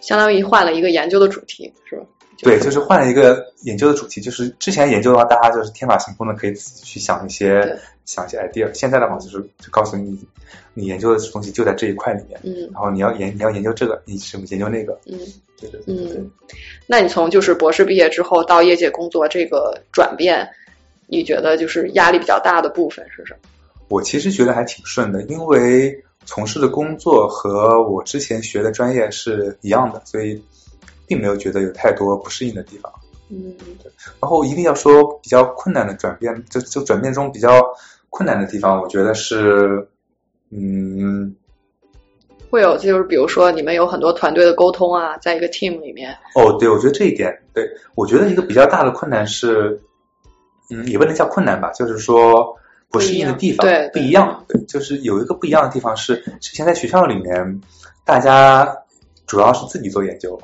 相当于换了一个研究的主题，是吧？对，就是换了一个研究的主题，就是之前研究的话，大家就是天马行空的可以自己去想一些想一些 idea，现在的话就是就告诉你，你研究的东西就在这一块里面，嗯然后你要研你要研究这个，你什么研究那个，嗯对对对对那你从就是博士毕业之后到业界工作这个转变，你觉得就是压力比较大的部分是什么？我其实觉得还挺顺的，因为从事的工作和我之前学的专业是一样的，所以并没有觉得有太多不适应的地方。嗯。对然后一定要说比较困难的转变，就就转变中比较困难的地方，我觉得是，嗯，会有就是比如说你们有很多团队的沟通啊，在一个 team 里面，哦，对，我觉得这一点，对我觉得一个比较大的困难是，嗯，也不能叫困难吧，就是说不适应的地方不一样对不一样，对，就是有一个不一样的地方是，之前在学校里面，大家主要是自己做研究，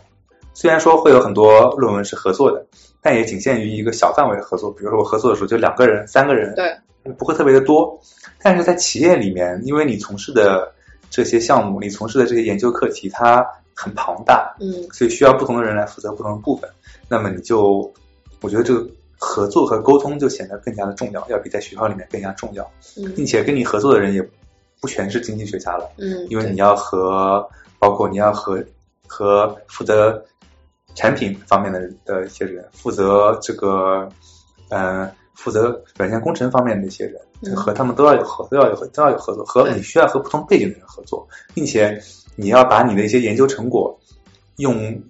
虽然说会有很多论文是合作的，但也仅限于一个小范围的合作，比如说我合作的时候就两个人、三个人，对，不会特别的多。但是在企业里面，因为你从事的这些项目，你从事的这些研究课题，它很庞大，嗯所以需要不同的人来负责不同的部分。那么你就，我觉得这个合作和沟通就显得更加的重要，要比在学校里面更加重要，嗯并嗯且跟你合作的人也不全是经济学家了，嗯，因为你要和包括你要和和负责产品方面的的一些人，负责这个嗯、呃负责软件工程方面的一些人，嗯和他们都要有合，都要有合，都要有合作，和你需要和不同背景的人合作，并且你要把你的一些研究成果用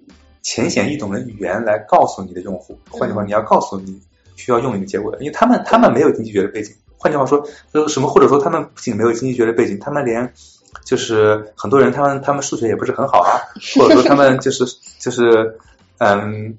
浅显易懂的语言来告诉你的用户。换句话，嗯你要告诉你需要用你的结果的，因为他们他们没有经济学的背景。换句话说，呃，什么或者说他们不仅没有经济学的背景，他们连就是很多人他们他们数学也不是很好啊，或者说他们就是就是嗯，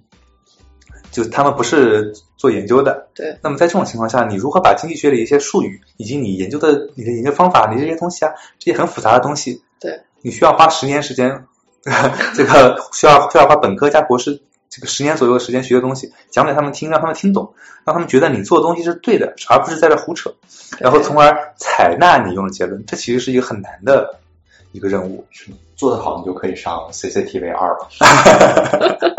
就他们不是做研究的。对，那么在这种情况下，你如何把经济学的一些术语以及你研究的你的研究方法，你这些东西啊，这些很复杂的东西，对，你需要花十年时间，这个需要需要花本科加博士这个十年左右的时间学的东西，讲给他们听，让他们听懂，让他们觉得你做的东西是对的，而不是在这胡扯，然后从而采纳你用的结论。这其实是一个很难的一个任务。是做得好，你就可以上 CCTV 二了。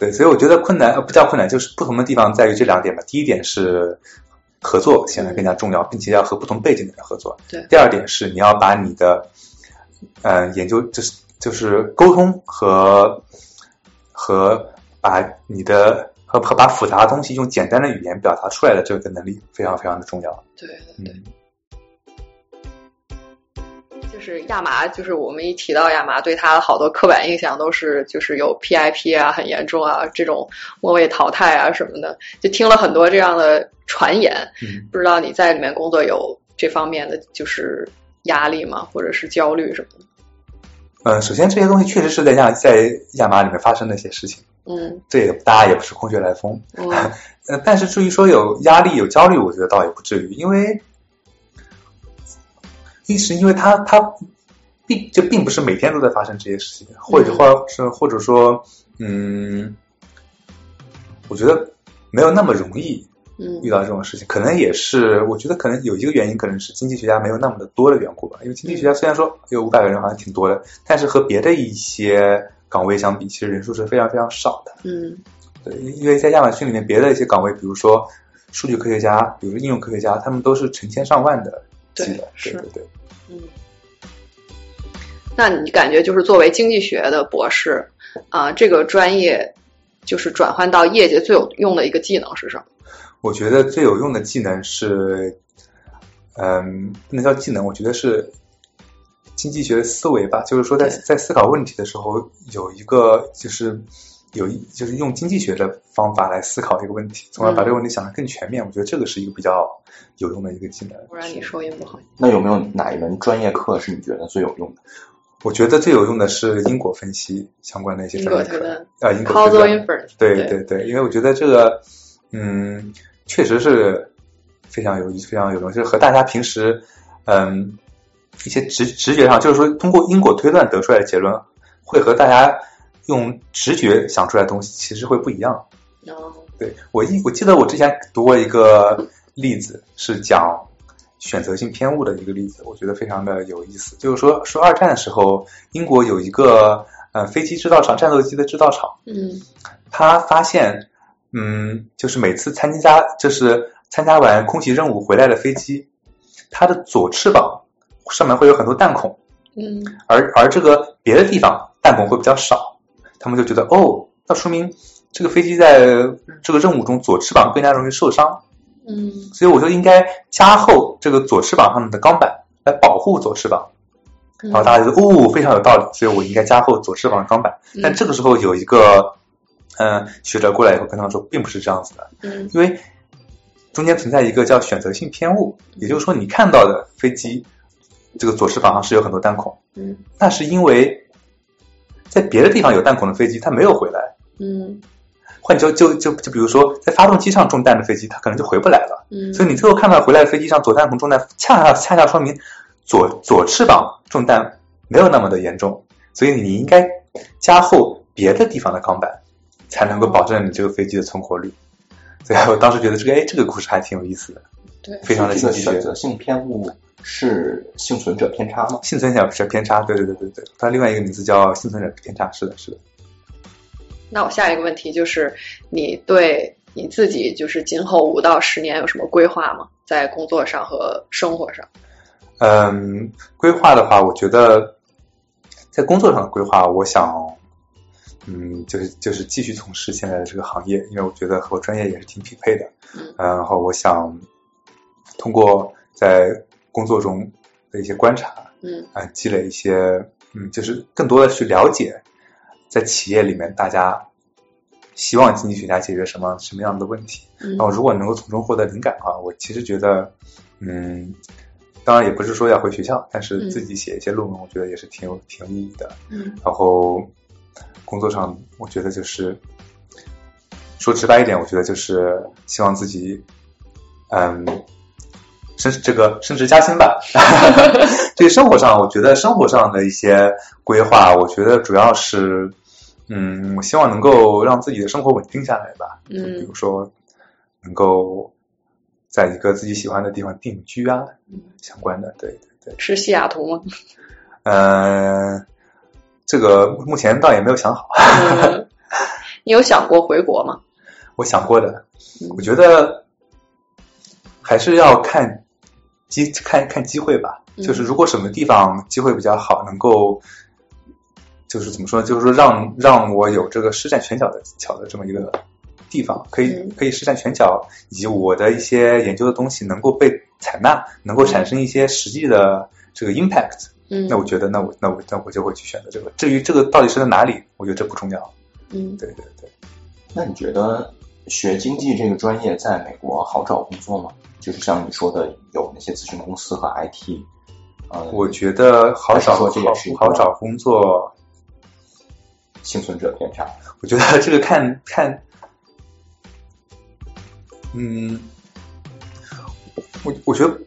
对，所以我觉得困难呃不叫困难，就是不同的地方在于这两点吧。第一点是合作显得更加重要，并且要和不同背景的人合作。对第二点是你要把你的呃研究就是就是沟通和和把你的和和把复杂的东西用简单的语言表达出来的这个能力非常非常的重要。对对对。嗯，就是亚麻，就是我们一提到亚麻，对它的好多刻板印象都是就是有 PIP 啊，很严重啊，这种末位淘汰啊什么的，就听了很多这样的传言。嗯不知道你在里面工作有这方面的就是压力吗，或者是焦虑什么的？呃，首先这些东西确实是在亚在亚麻里面发生的一些事情，嗯这也大家也不是空穴来风。嗯 呃，但是至于说有压力、有焦虑，我觉得倒也不至于，因为一是因为它它并就并不是每天都在发生这些事情，或者或是或者说，嗯，我觉得没有那么容易嗯遇到这种事情，可能也是我觉得可能有一个原因，可能是经济学家没有那么的多的缘故吧。因为经济学家虽然说有五百个人，好像挺多的，但是和别的一些岗位相比，其实人数是非常非常少的。嗯对，因为在亚马逊里面，别的一些岗位，比如说数据科学家，比如说应用科学家，他们都是成千上万的计的。对对对对。嗯。那你感觉就是作为经济学的博士啊、这个专业就是转换到业界最有用的一个技能是什么？我觉得最有用的技能是，嗯，不能叫技能，我觉得是经济学思维吧。就是说在，对在思考问题的时候，有一个就是有一就是用经济学的方法来思考一个问题，从而把这个问题想得更全面。我觉得这个是一个比较有用的一个技能。不然你说也不好。那有没有哪一门专业课是你觉得最有用的？我觉得最有用的是因果分析相关的一些因专业课果推断啊，因果推断对对对对，因为我觉得这个，嗯，确实是非常有意非常有用，就是和大家平时，嗯，一些直直觉上，就是说通过因果推断得出来的结论，会和大家用直觉想出来的东西其实会不一样。哦对我一我记得我之前读过一个例子，是讲选择性偏误的一个例子，我觉得非常的有意思。就是说，说二战的时候，英国有一个呃飞机制造厂，战斗机的制造厂，嗯他发现，嗯，就是每次参加就是参加完空袭任务回来的飞机，它的左翅膀上面会有很多弹孔，嗯而而这个别的地方弹孔会比较少，他们就觉得哦，那说明这个飞机在这个任务中左翅膀更加容易受伤，嗯。所以我就应该加厚这个左翅膀上面的钢板来保护左翅膀。然后大家就说哦，非常有道理，所以我应该加厚左翅膀的钢板。嗯。但这个时候有一个嗯、呃学者过来以后跟他们说，并不是这样子的，嗯。因为中间存在一个叫选择性偏误，也就是说你看到的飞机这个左翅膀上是有很多弹孔，嗯。那是因为在别的地方有弹孔的飞机它没有回来。嗯换就就就就比如说，在发动机上中弹的飞机，它可能就回不来了。嗯，所以你最后看到回来的飞机上左弹孔中弹，恰恰恰恰说明左左翅膀中弹没有那么的严重，所以你应该加厚别的地方的钢板，才能够保证你这个飞机的存活率。所以我当时觉得这个哎，这个故事还挺有意思的，对非常的这个经济学选。择性偏误是幸存者偏差吗？幸存者偏差，对对对对对，它另外一个名字叫幸存者偏差，是的，是的。那我下一个问题就是，你对你自己就是今后五到十年有什么规划吗？在工作上和生活上？嗯，规划的话，我觉得在工作上的规划，我想，嗯，就是就是继续从事现在的这个行业，因为我觉得和我专业也是挺匹配的。嗯然后我想，通过在工作中的一些观察，嗯啊、积累一些，嗯，就是更多的去了解，在企业里面大家希望经济学家解决什么什么样的问题。嗯然后如果能够从中获得灵感的话，我其实觉得，嗯，当然也不是说要回学校，但是嗯自己写一些论文，我觉得也是挺有挺有意义的。嗯然后工作上，我觉得就是说直白一点，我觉得就是希望自己，嗯，升这个升职加薪吧。对生活上，我觉得生活上的一些规划，我觉得主要是，嗯，我希望能够让自己的生活稳定下来吧。嗯比嗯如说，能够在一个自己喜欢的地方定居啊，嗯，相关的，对对对。是西雅图吗？嗯，这个目前倒也没有想好，嗯 你有想过回国吗？我想过的。嗯我觉得还是要看机看看机会吧。嗯就是如果什么地方机会比较好，能够就是怎么说，就是说让让我有这个施展拳脚的巧的这么一个地方，可以嗯可以施展拳脚，以及我的一些研究的东西能够被采纳，能够产生一些实际的这个 impact。嗯那我觉得，那我那我那我就会去选择这个。至于这个到底是在哪里，我觉得这不重要。嗯对对对，那你觉得学经济这个专业在美国好找工作吗？就是像你说的，有那些咨询公司和 IT，呃，我觉得好找还是说这也是好好找工作，幸存者偏差。我觉得这个看看，嗯，我我觉得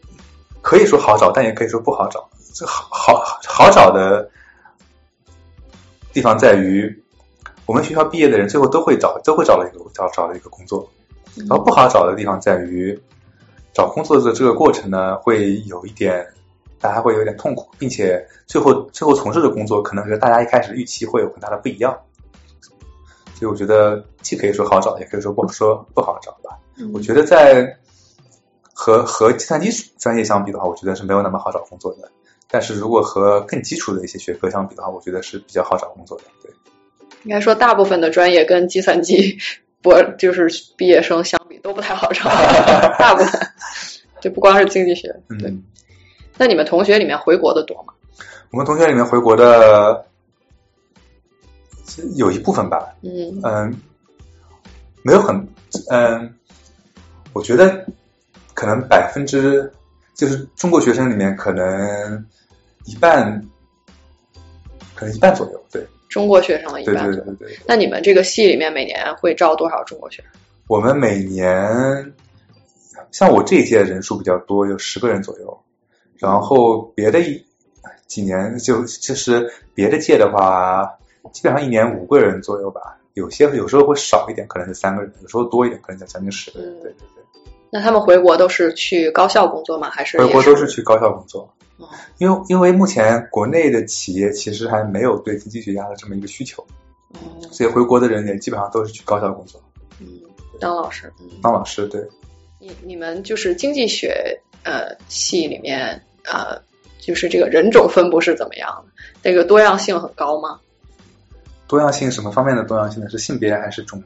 可以说好找，但也可以说不好找。这好好好找的地方在于，我们学校毕业的人最后都会找都会找了一个找找了一个工作，然后不好找的地方在于，找工作的这个过程呢，会有一点，大家会有点痛苦，并且最后最后从事的工作可能是大家一开始预期会有很大的不一样。所以我觉得既可以说好找，也可以说不好说不好找吧。我觉得在和和计算机专业相比的话，我觉得是没有那么好找工作的。但是如果和更基础的一些学科相比的话，我觉得是比较好找工作的。对，应该说大部分的专业跟计算机博就是毕业生相比都不太好找，大部分就不光是经济学。对，嗯，那你们同学里面回国的多吗？我们同学里面回国的有一部分吧，嗯嗯，没有很，嗯，我觉得可能百分之就是中国学生里面可能一半，可能一半左右，对，中国学生的一半。对对对。那你们这个系里面每年会招多少中国学生？我们每年像我这一届人数比较多，有十个人左右，然后别的一几年就就是别的届的话，基本上一年五个人左右吧，有些有时候会少一点，可能是三个人，有时候多一点，可能将近十个人。嗯对对对，那他们回国都是去高校工作吗？还是回国都是去高校工作。哦因为因为目前国内的企业其实还没有对经济学家的这么一个需求，哦所以回国的人也基本上都是去高校工作，嗯，当老师。嗯，当老师。对，你你们就是经济学呃系里面呃，就是这个人种分布是怎么样的？这个多样性很高吗？多样性什么方面的多样性呢？是性别还是种？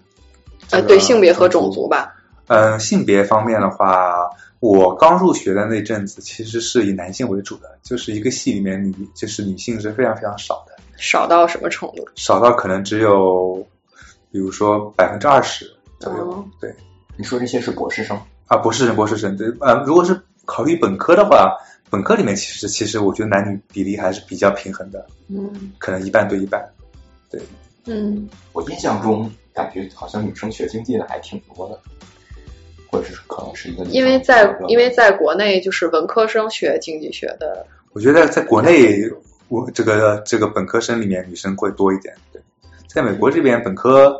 呃，这个对，性别和种族吧。嗯，性别方面的话，我刚入学的那阵子，其实是以男性为主的，就是一个系里面女就是女性是非常非常少的，少到什么程度？少到可能只有，比如说百分之二十左右。哦对你说这些是博士生，啊，博士生，博士生，对，呃，如果是考虑本科的话，本科里面其实其实我觉得男女比例还是比较平衡的，嗯可能一半对一半。对，嗯，我印象中感觉好像女生学经济的还挺多的，或者是可能是一个因为在因为在国内就是文科生学经济学的，我觉得在国内，我这个这个本科生里面女生会多一点。对，在美国这边本科，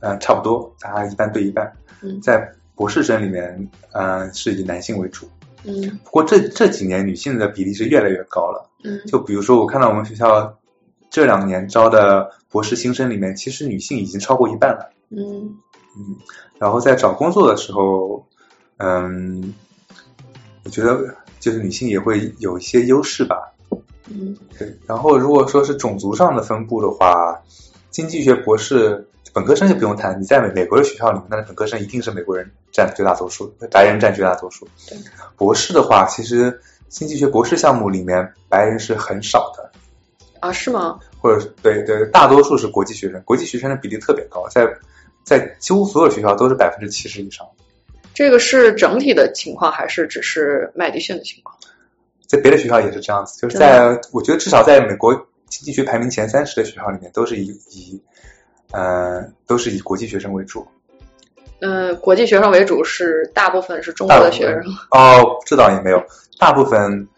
嗯、差不多，大家一半对一半。嗯在博士生里面，嗯、是以男性为主。嗯不过这这几年女性的比例是越来越高了。嗯就比如说，我看到我们学校这两年招的博士新生里面，其实女性已经超过一半了。嗯嗯，然后在找工作的时候，嗯，我觉得就是女性也会有一些优势吧。嗯对，然后如果说是种族上的分布的话，经济学博士本科生就不用谈，你在美美国的学校里面，那本科生一定是美国人占绝大多数，白人占绝大多数。对，博士的话，其实经济学博士项目里面白人是很少的，啊，是吗？或者对对，大多数是国际学生，国际学生的比例特别高，在在几乎所有学校都是百分之七十以上。这个是整体的情况，还是只是麦迪逊的情况？在别的学校也是这样子，就是在我觉得至少在美国经济学排名前三十的学校里面，都是以以呃都是以国际学生为主。嗯，国际学生为主，是大部分是中国的学生。哦，这倒也没有，大部分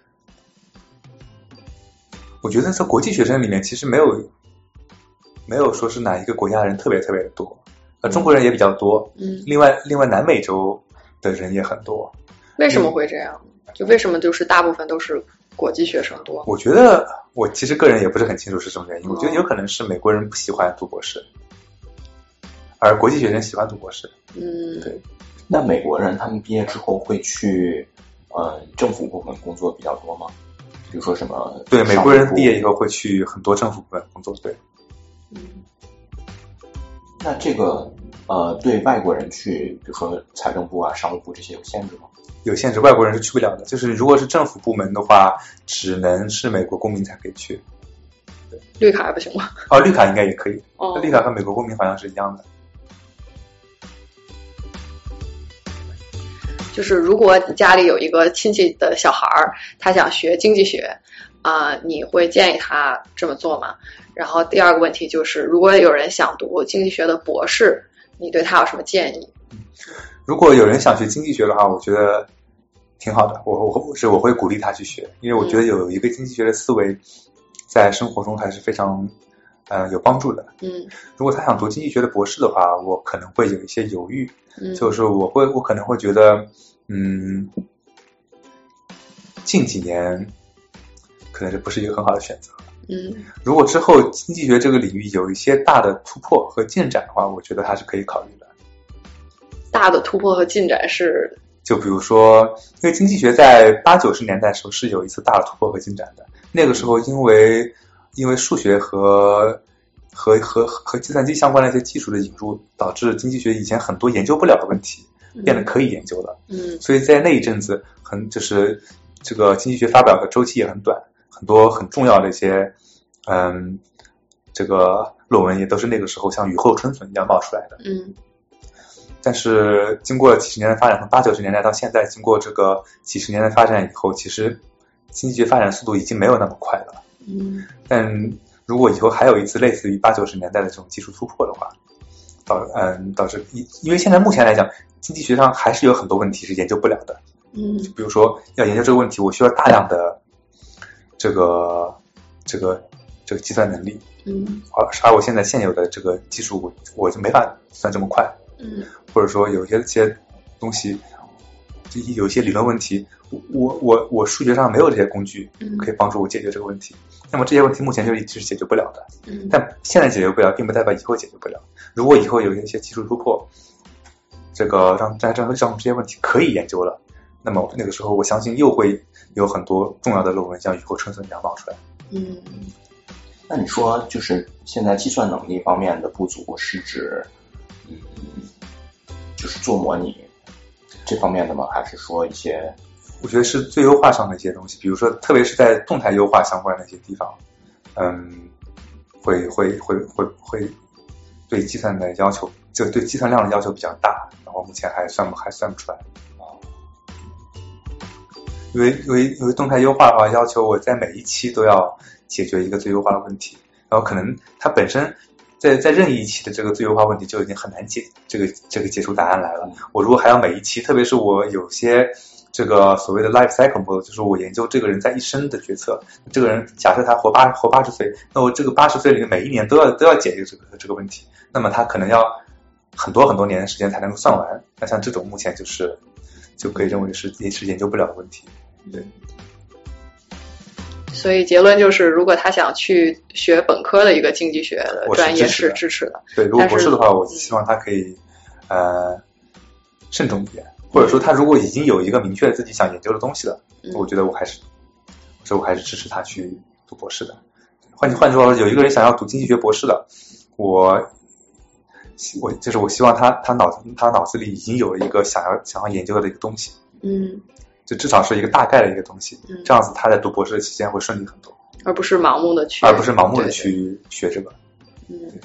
我觉得在国际学生里面，其实没有没有说是哪一个国家的人特别特别的多，呃，中国人也比较多，嗯，另外另外南美洲的人也很多。为什么会这样？就为什么就是大部分都是国际学生多？我觉得我其实个人也不是很清楚是什么原因，哦我觉得有可能是美国人不喜欢读博士，而国际学生喜欢读博士。嗯，对那美国人他们毕业之后会去呃政府部门工作比较多吗？比如说什么？对，美国人毕业以后会去很多政府部门工作。对，嗯那这个呃对外国人去，比如说财政部啊、商务部这些有限制吗？有限制，外国人是去不了的。就是如果是政府部门的话，只能是美国公民才可以去。绿卡还不行吗？哦，绿卡应该也可以，哦，绿卡和美国公民好像是一样的。就是如果你家里有一个亲戚的小孩儿，他想学经济学，啊、你会建议他这么做吗？然后第二个问题就是，如果有人想读经济学的博士，你对他有什么建议？如果有人想学经济学的话，我觉得挺好的。我我我是我会鼓励他去学，因为我觉得有一个经济学的思维，在生活中还是非常呃有帮助的。嗯如果他想读经济学的博士的话，我可能会有一些犹豫，嗯，就是我会我可能会觉得，嗯，近几年可能这不是一个很好的选择。嗯如果之后经济学这个领域有一些大的突破和进展的话，我觉得还是可以考虑的。大的突破和进展是就比如说，因为经济学在八九十年代时候是有一次大的突破和进展的。那个时候，因为因为数学和和和和计算机相关的一些技术的引入，导致经济学以前很多研究不了的问题变得可以研究了。嗯所以在那一阵子，很就是这个经济学发表的周期也很短，很多很重要的一些嗯这个论文也都是那个时候像雨后春笋一样冒出来的。嗯但是经过几十年的发展，从八九十年代到现在，经过这个几十年的发展以后，其实经济学发展速度已经没有那么快了。嗯但如果以后还有一次类似于八九十年代的这种技术突破的话，导嗯导致因因为现在目前来讲，经济学上还是有很多问题是研究不了的。嗯比如说要研究这个问题，我需要大量的这个这个这个计算能力，嗯而而我现在现有的这个技术，我我就没法算这么快。嗯或者说有一些些东西，就有一些理论问题，我我我我数学上没有这些工具嗯可以帮助我解决这个问题。那么这些问题目前就一直是解决不了的，嗯但现在解决不了，并不代表以后解决不了。如果以后有一些技术突破，这个让让让让这些问题可以研究了，那么那个时候我相信又会有很多重要的论文像雨后春笋一样冒出来。嗯那你说就是现在计算能力方面的不足是指嗯就是做模拟这方面的吗？还是说一些我觉得是最优化上的一些东西，比如说，特别是在动态优化相关的一些地方，嗯，会会会会会对计算的要求，就对计算量的要求比较大，然后目前还算不还算不出来。因为因为因为动态优化的话，要求我在每一期都要解决一个最优化的问题，然后可能它本身在在任意一期的这个最优化问题就已经很难解这个这个解出答案来了。我如果还要每一期，特别是我有些这个所谓的 life cycle model，就是我研究这个人在一生的决策，这个人假设他活八活八十岁，那我这个八十岁里面每一年都要都要解决这个这个问题，那么他可能要很多很多年的时间才能够算完。那像这种目前就是就可以认为是也是研究不了的问题。对，所以结论就是，如果他想去学本科的一个经济学的专业是支持的。对，如果博士的话，我希望他可以呃慎重一点，或者说他如果已经有一个明确的自己想研究的东西了，嗯。我觉得我还是，所以我还是支持他去读博士的。换句换句话说，有一个人想要读经济学博士的，我我就是我希望他他脑子他脑子里已经有了一个想要想要研究的一个东西，嗯。就至少是一个大概的一个东西，嗯。这样子他在读博士的期间会顺利很多，而不是盲目的去，而不是盲目的，去学这个。对。嗯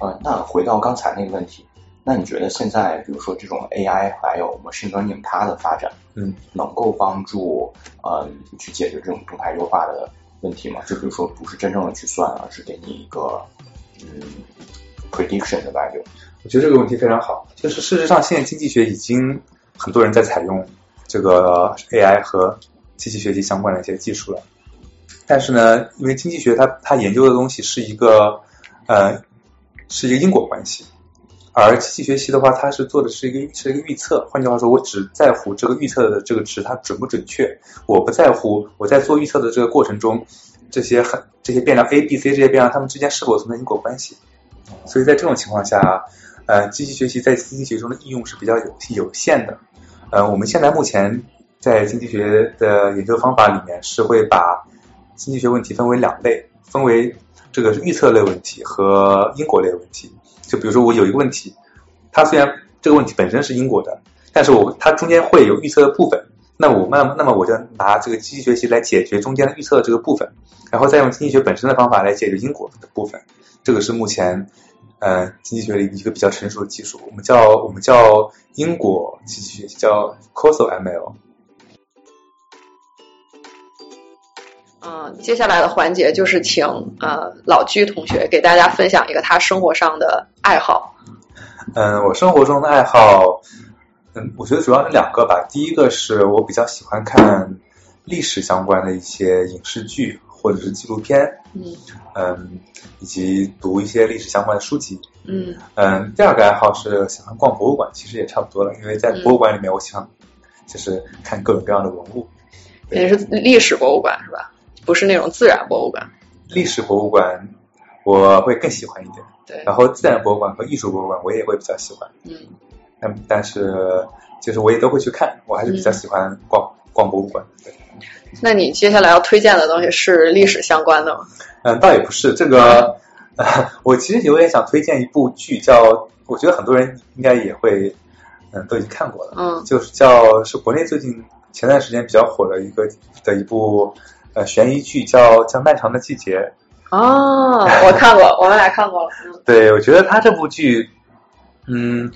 呃，那回到刚才那个问题，那你觉得现在比如说这种 AI 还有 machine learning 它的发展，嗯，能够帮助呃去解决这种动态优化的问题吗？就比如说不是真正的去算，而是给你一个嗯 prediction 的 value。我觉得这个问题非常好，就是事实上现在经济学已经很多人在采用这个 AI 和机器学习相关的一些技术了，但是呢，因为经济学它它研究的东西是一个呃是一个因果关系，而机器学习的话，它是做的是一个是一个预测，换句话说，我只在乎这个预测的这个值它准不准确，我不在乎我在做预测的这个过程中，这些很这些变量 A、B、C 这些变量它们之间是否存在因果关系。所以在这种情况下，呃，机器学习在经济学中的应用是比较有有限的。呃，我们现在目前在经济学的研究方法里面是会把经济学问题分为两类，分为这个预测类问题和因果类问题。就比如说我有一个问题，它虽然这个问题本身是因果的，但是我它中间会有预测的部分，那我那那么我就拿这个机器学习来解决中间的预测的这个部分，然后再用经济学本身的方法来解决因果的部分。这个是目前呃经济学里一个比较成熟的技术，我们叫我们叫因果机器学习，叫 causal ML。嗯，接下来的环节就是请呃老居同学给大家分享一个他生活上的爱好。嗯，我生活中的爱好，嗯，我觉得主要是两个吧。第一个是我比较喜欢看历史相关的一些影视剧或者是纪录片，嗯嗯，以及读一些历史相关的书籍。嗯嗯，第二个爱好是喜欢逛博物馆，其实也差不多了，因为在博物馆里面，我喜欢就是看各种各样的文物。也是历史博物馆是吧？不是那种自然博物馆。历史博物馆我会更喜欢一点，对，然后自然博物馆和艺术博物馆我也会比较喜欢。嗯但但是就是我也都会去看，我还是比较喜欢逛、逛博物馆。对那你接下来要推荐的东西是历史相关的吗？嗯，倒也不是这个，呃，我其实有点想推荐一部剧，叫我觉得很多人应该也会，嗯，都已经看过了，嗯就是叫是国内最近前段时间比较火的一个的一部呃悬疑剧，叫叫《漫长的季节》。哦，我看过，我们俩看过了。嗯对，我觉得它这部剧，嗯，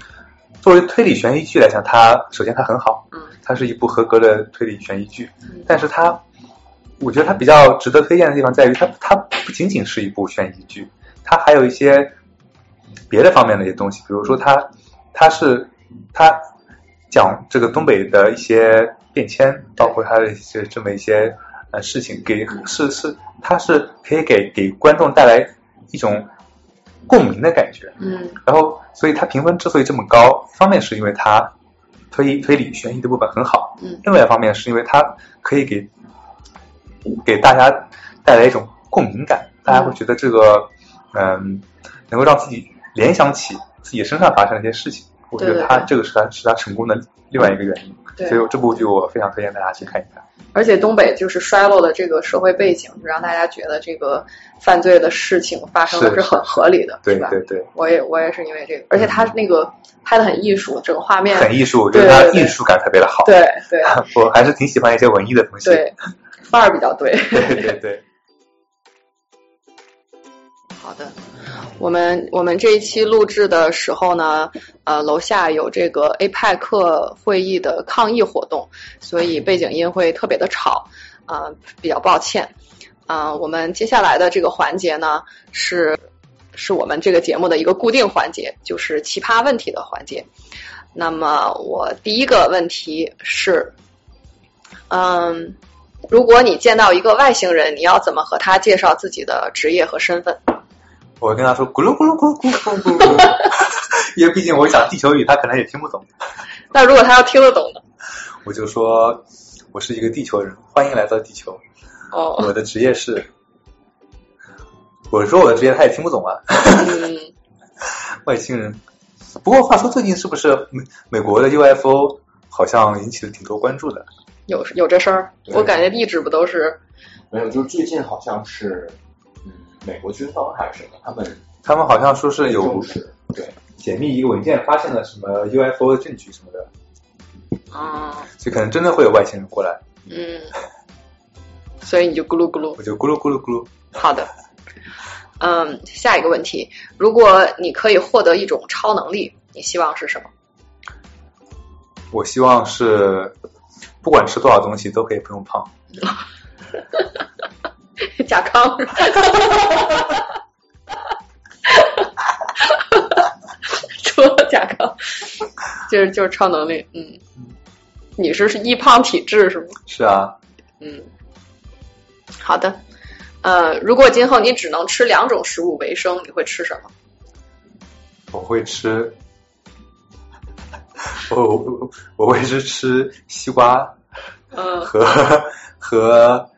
作为推理悬疑剧来讲，它首先它很好，嗯它是一部合格的推理悬疑剧。嗯但是它，我觉得它比较值得推荐的地方在于它，它不仅仅是一部悬疑剧，它还有一些别的方面的一些东西，比如说它，它是它讲这个东北的一些变迁，包括它的一些这么一些呃事情，给是是它是可以给给观众带来一种共鸣的感觉。嗯然后，所以它评分之所以这么高，一方面是因为它推推理悬疑的部分很好，嗯另外一方面是因为它可以给给大家带来一种共鸣感，大家会觉得这个嗯，能够让自己联想起自己身上发生的一些事情。我觉得他这个是他是他成功的另外一个原因，对所以这部剧我非常推荐大家去看一看。而且东北就是衰落的这个社会背景，就让大家觉得这个犯罪的事情发生的是是很合理的，对吧？对对对，我也我也是因为这个，而且他那个拍的很艺术，整个画面很艺术，我觉得它对对对艺术感特别的好。对对我还是挺喜欢一些文艺的东西。对，范儿比较对。对对对。好的，我们我们这一期录制的时候呢，呃，楼下有这个 APEC 会议的抗议活动，所以背景音会特别的吵，啊、比较抱歉。啊、我们接下来的这个环节呢，是是我们这个节目的一个固定环节，就是奇葩问题的环节。那么我第一个问题是，嗯，如果你见到一个外星人，你要怎么和他介绍自己的职业和身份？我跟他说咕噜咕噜咕噜咕噜咕噜咕噜，因为毕竟我讲地球语，他可能也听不懂。那如果他要听得懂呢？我就说我是一个地球人，欢迎来到地球。哦，我的职业是，我说我的职业他也听不懂啊，嗯，外星人。不过话说，最近是不是美美国的 UFO 好像引起了挺多关注的？有有这事儿，我感觉一直不都是没有，就是最近好像是，嗯，美国军方还是什么，他们他们好像说是有对，解密一个文件，发现了什么 UFO 的证据什么的，啊，所以可能真的会有外星人过来，嗯，所以你就咕噜咕噜我。就咕噜咕噜咕噜。好的，嗯，下一个问题，如果你可以获得一种超能力，你希望是什么？我希望是不管吃多少东西都可以不用胖。甲亢是吧？除了甲亢，就是就是超能力，嗯，你是是易胖体质是吗？是啊，嗯，好的，呃，如果今后你只能吃两种食物为生，你会吃什么？我会吃，我我我会是吃西瓜嗯和和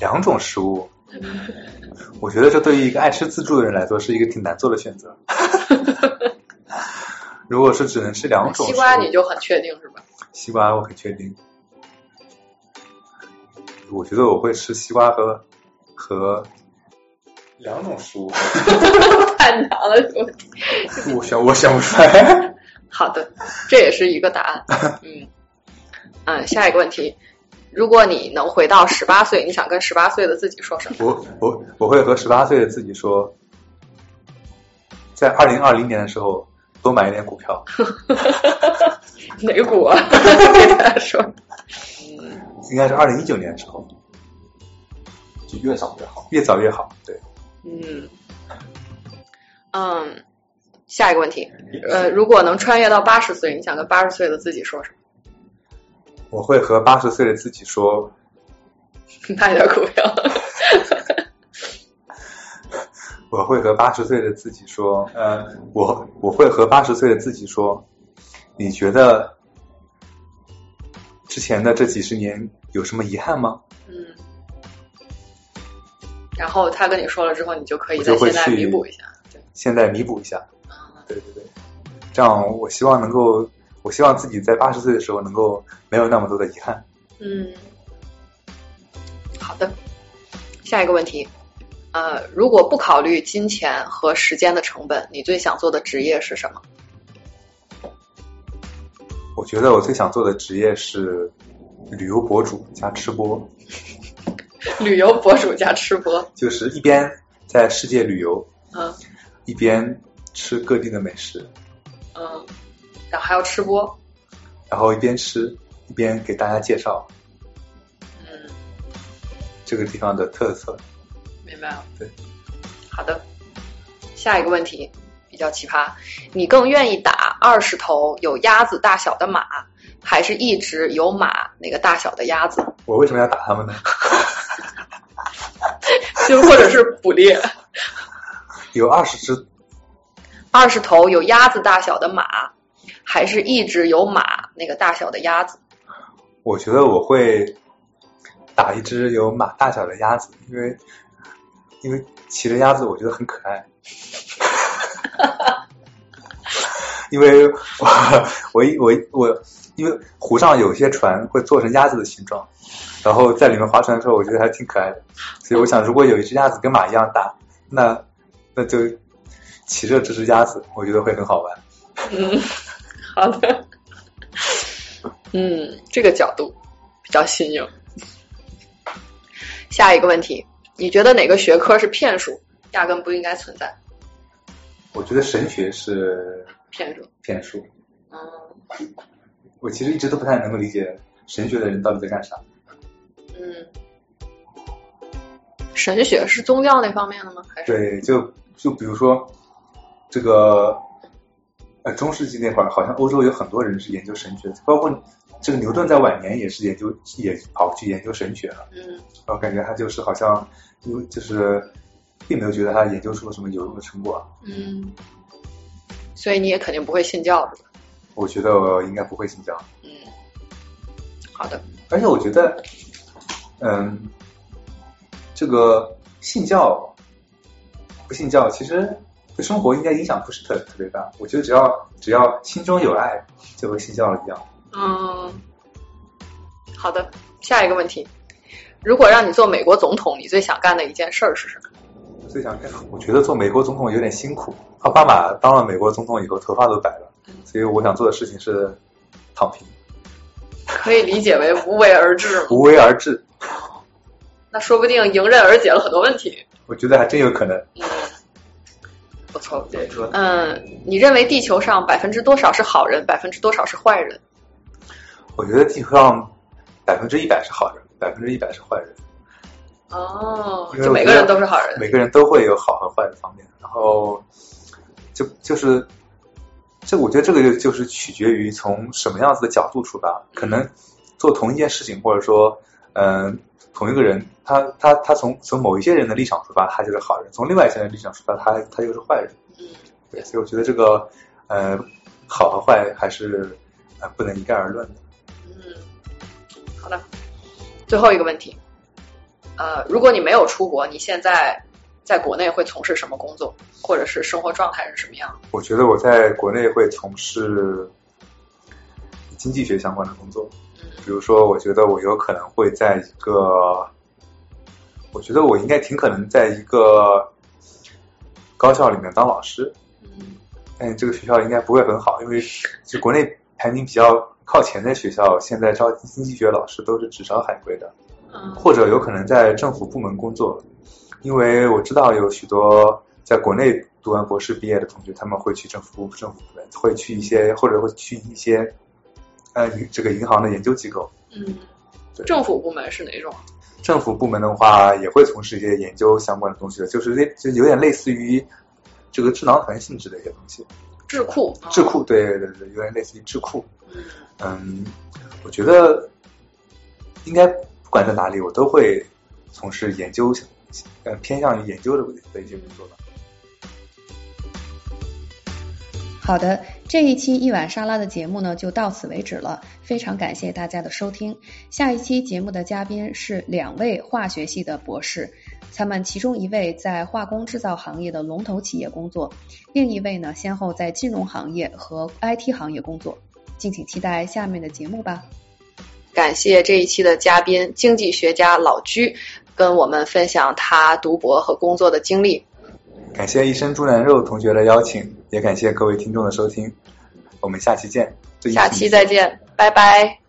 两种食物。我觉得这对于一个爱吃自助的人来说是一个挺难做的选择。如果是只能吃两种西瓜，你就很确定是吧？西瓜我很确定，我觉得我会吃西瓜和和两种食物，太难了。我想我想不出来。好的，这也是一个答案。嗯嗯，下一个问题，如果你能回到十八岁，你想跟十八岁的自己说什么？我我我会和十八岁的自己说，在二零二零年的时候多买一点股票，哪股啊？给大家说。应该是二零一九年的时候，就越早越好。越早越好。对，嗯嗯，下一个问题，呃，如果能穿越到八十岁，你想跟八十岁的自己说什么？我会和八十岁的自己说，卖点股票。我会和八十岁的自己说，呃，我我会和八十岁的自己说，你觉得之前的这几十年有什么遗憾吗？嗯。然后他跟你说了之后，你就可以在现在就会去弥补一下。对，现在弥补一下。嗯对对对，这样我希望能够，我希望自己在八十岁的时候能够没有那么多的遗憾。嗯，好的。下一个问题，呃，如果不考虑金钱和时间的成本，你最想做的职业是什么？我觉得我最想做的职业是旅游博主加吃播，旅游博主加吃播。就是一边在世界旅游，嗯一边吃各地的美食，嗯，然后还要吃播。然后一边吃一边给大家介绍嗯，这个地方的特色。明白了。对，好的。下一个问题比较奇葩，你更愿意打二十头有鸭子大小的马，还是一只有马那个大小的鸭子？我为什么要打他们呢？就或者是捕猎，有二十只，二十头有鸭子大小的马，还是一只有马那个大小的鸭子？我觉得我会打一只有马大小的鸭子，因为因为骑着鸭子我觉得很可爱。哈哈哈因为我我我我因为湖上有些船会做成鸭子的形状，然后在里面划船的时候，我觉得还挺可爱的。所以我想，如果有一只鸭子跟马一样大，那那就骑着这只鸭子，我觉得会很好玩。嗯，好的。嗯，这个角度比较新颖。下一个问题，你觉得哪个学科是骗术，压根不应该存在？我觉得神学是骗术。骗术。嗯我其实一直都不太能够理解神学的人到底在干啥。嗯，神学是宗教那方面的吗？还是？对，就就比如说这个呃中世纪那会儿，好像欧洲有很多人是研究神学，包括这个牛顿在晚年也是研究也跑去研究神学了。嗯然后感觉他就是好像因为就是并没有觉得他研究出了什么有用的成果。嗯，所以你也肯定不会信教是吧？我觉得我应该不会信教，嗯，好的。而且我觉得，嗯，这个信教不信教，其实对生活应该影响不是特特别大。我觉得只要只要心中有爱，就和信教一样。嗯，好的。下一个问题，如果让你做美国总统，你最想干的一件事儿是什么？最想干，我觉得做美国总统有点辛苦。奥巴马当了美国总统以后，头发都白了，所以我想做的事情是躺平，可以理解为无为而治吗？无为而治。那说不定迎刃而解了很多问题。我觉得还真有可能。嗯，不错，对，嗯，你认为地球上百分之多少是好人，百分之多少是坏人？我觉得地球上百分之一百是好人，百分之一百是坏人。哦，就每个人都是好人，每个人都会有好和坏的方面。然后，就就是这，我觉得这个就就是取决于从什么样子的角度出发。可能做同一件事情，或者说，嗯，同一个人，他他他从从某一些人的立场出发，他就是好人；从另外一些人立场出发，他他就是坏人。嗯，对，所以我觉得这个，呃，好和坏还是呃不能一概而论的。嗯，好的，最后一个问题。呃，如果你没有出国，你现在在国内会从事什么工作，或者是生活状态是什么样？我觉得我在国内会从事经济学相关的工作，比如说，我觉得我有可能会在一个，我觉得我应该挺可能在一个高校里面当老师，嗯，但这个学校应该不会很好，因为就国内排名比较靠前的学校，现在招经济学老师都是只招海归的。嗯。或者有可能在政府部门工作，因为我知道有许多在国内读完博士毕业的同学，他们会去政府部政府部门，会去一些或者会去一些呃这个银行的研究机构。嗯，政府部门是哪种？政府部门的话也会从事一些研究相关的东西的，就是类就有点类似于这个智囊团性质的一些东西。智库，智库，对对对，有点类似于智库。嗯，我觉得应该。不管在哪里，我都会从事研究，呃，偏向于研究的的一些工作吧。好的，这一期一碗沙拉的节目呢，就到此为止了。非常感谢大家的收听。下一期节目的嘉宾是两位化学系的博士，他们其中一位在化工制造行业的龙头企业工作，另一位呢，先后在金融行业和 IT 行业工作。敬请期待下面的节目吧。感谢这一期的嘉宾，经济学家老居，跟我们分享他读博和工作的经历。感谢一生猪腩肉同学的邀请，也感谢各位听众的收听。我们下期见，下期再见，拜拜。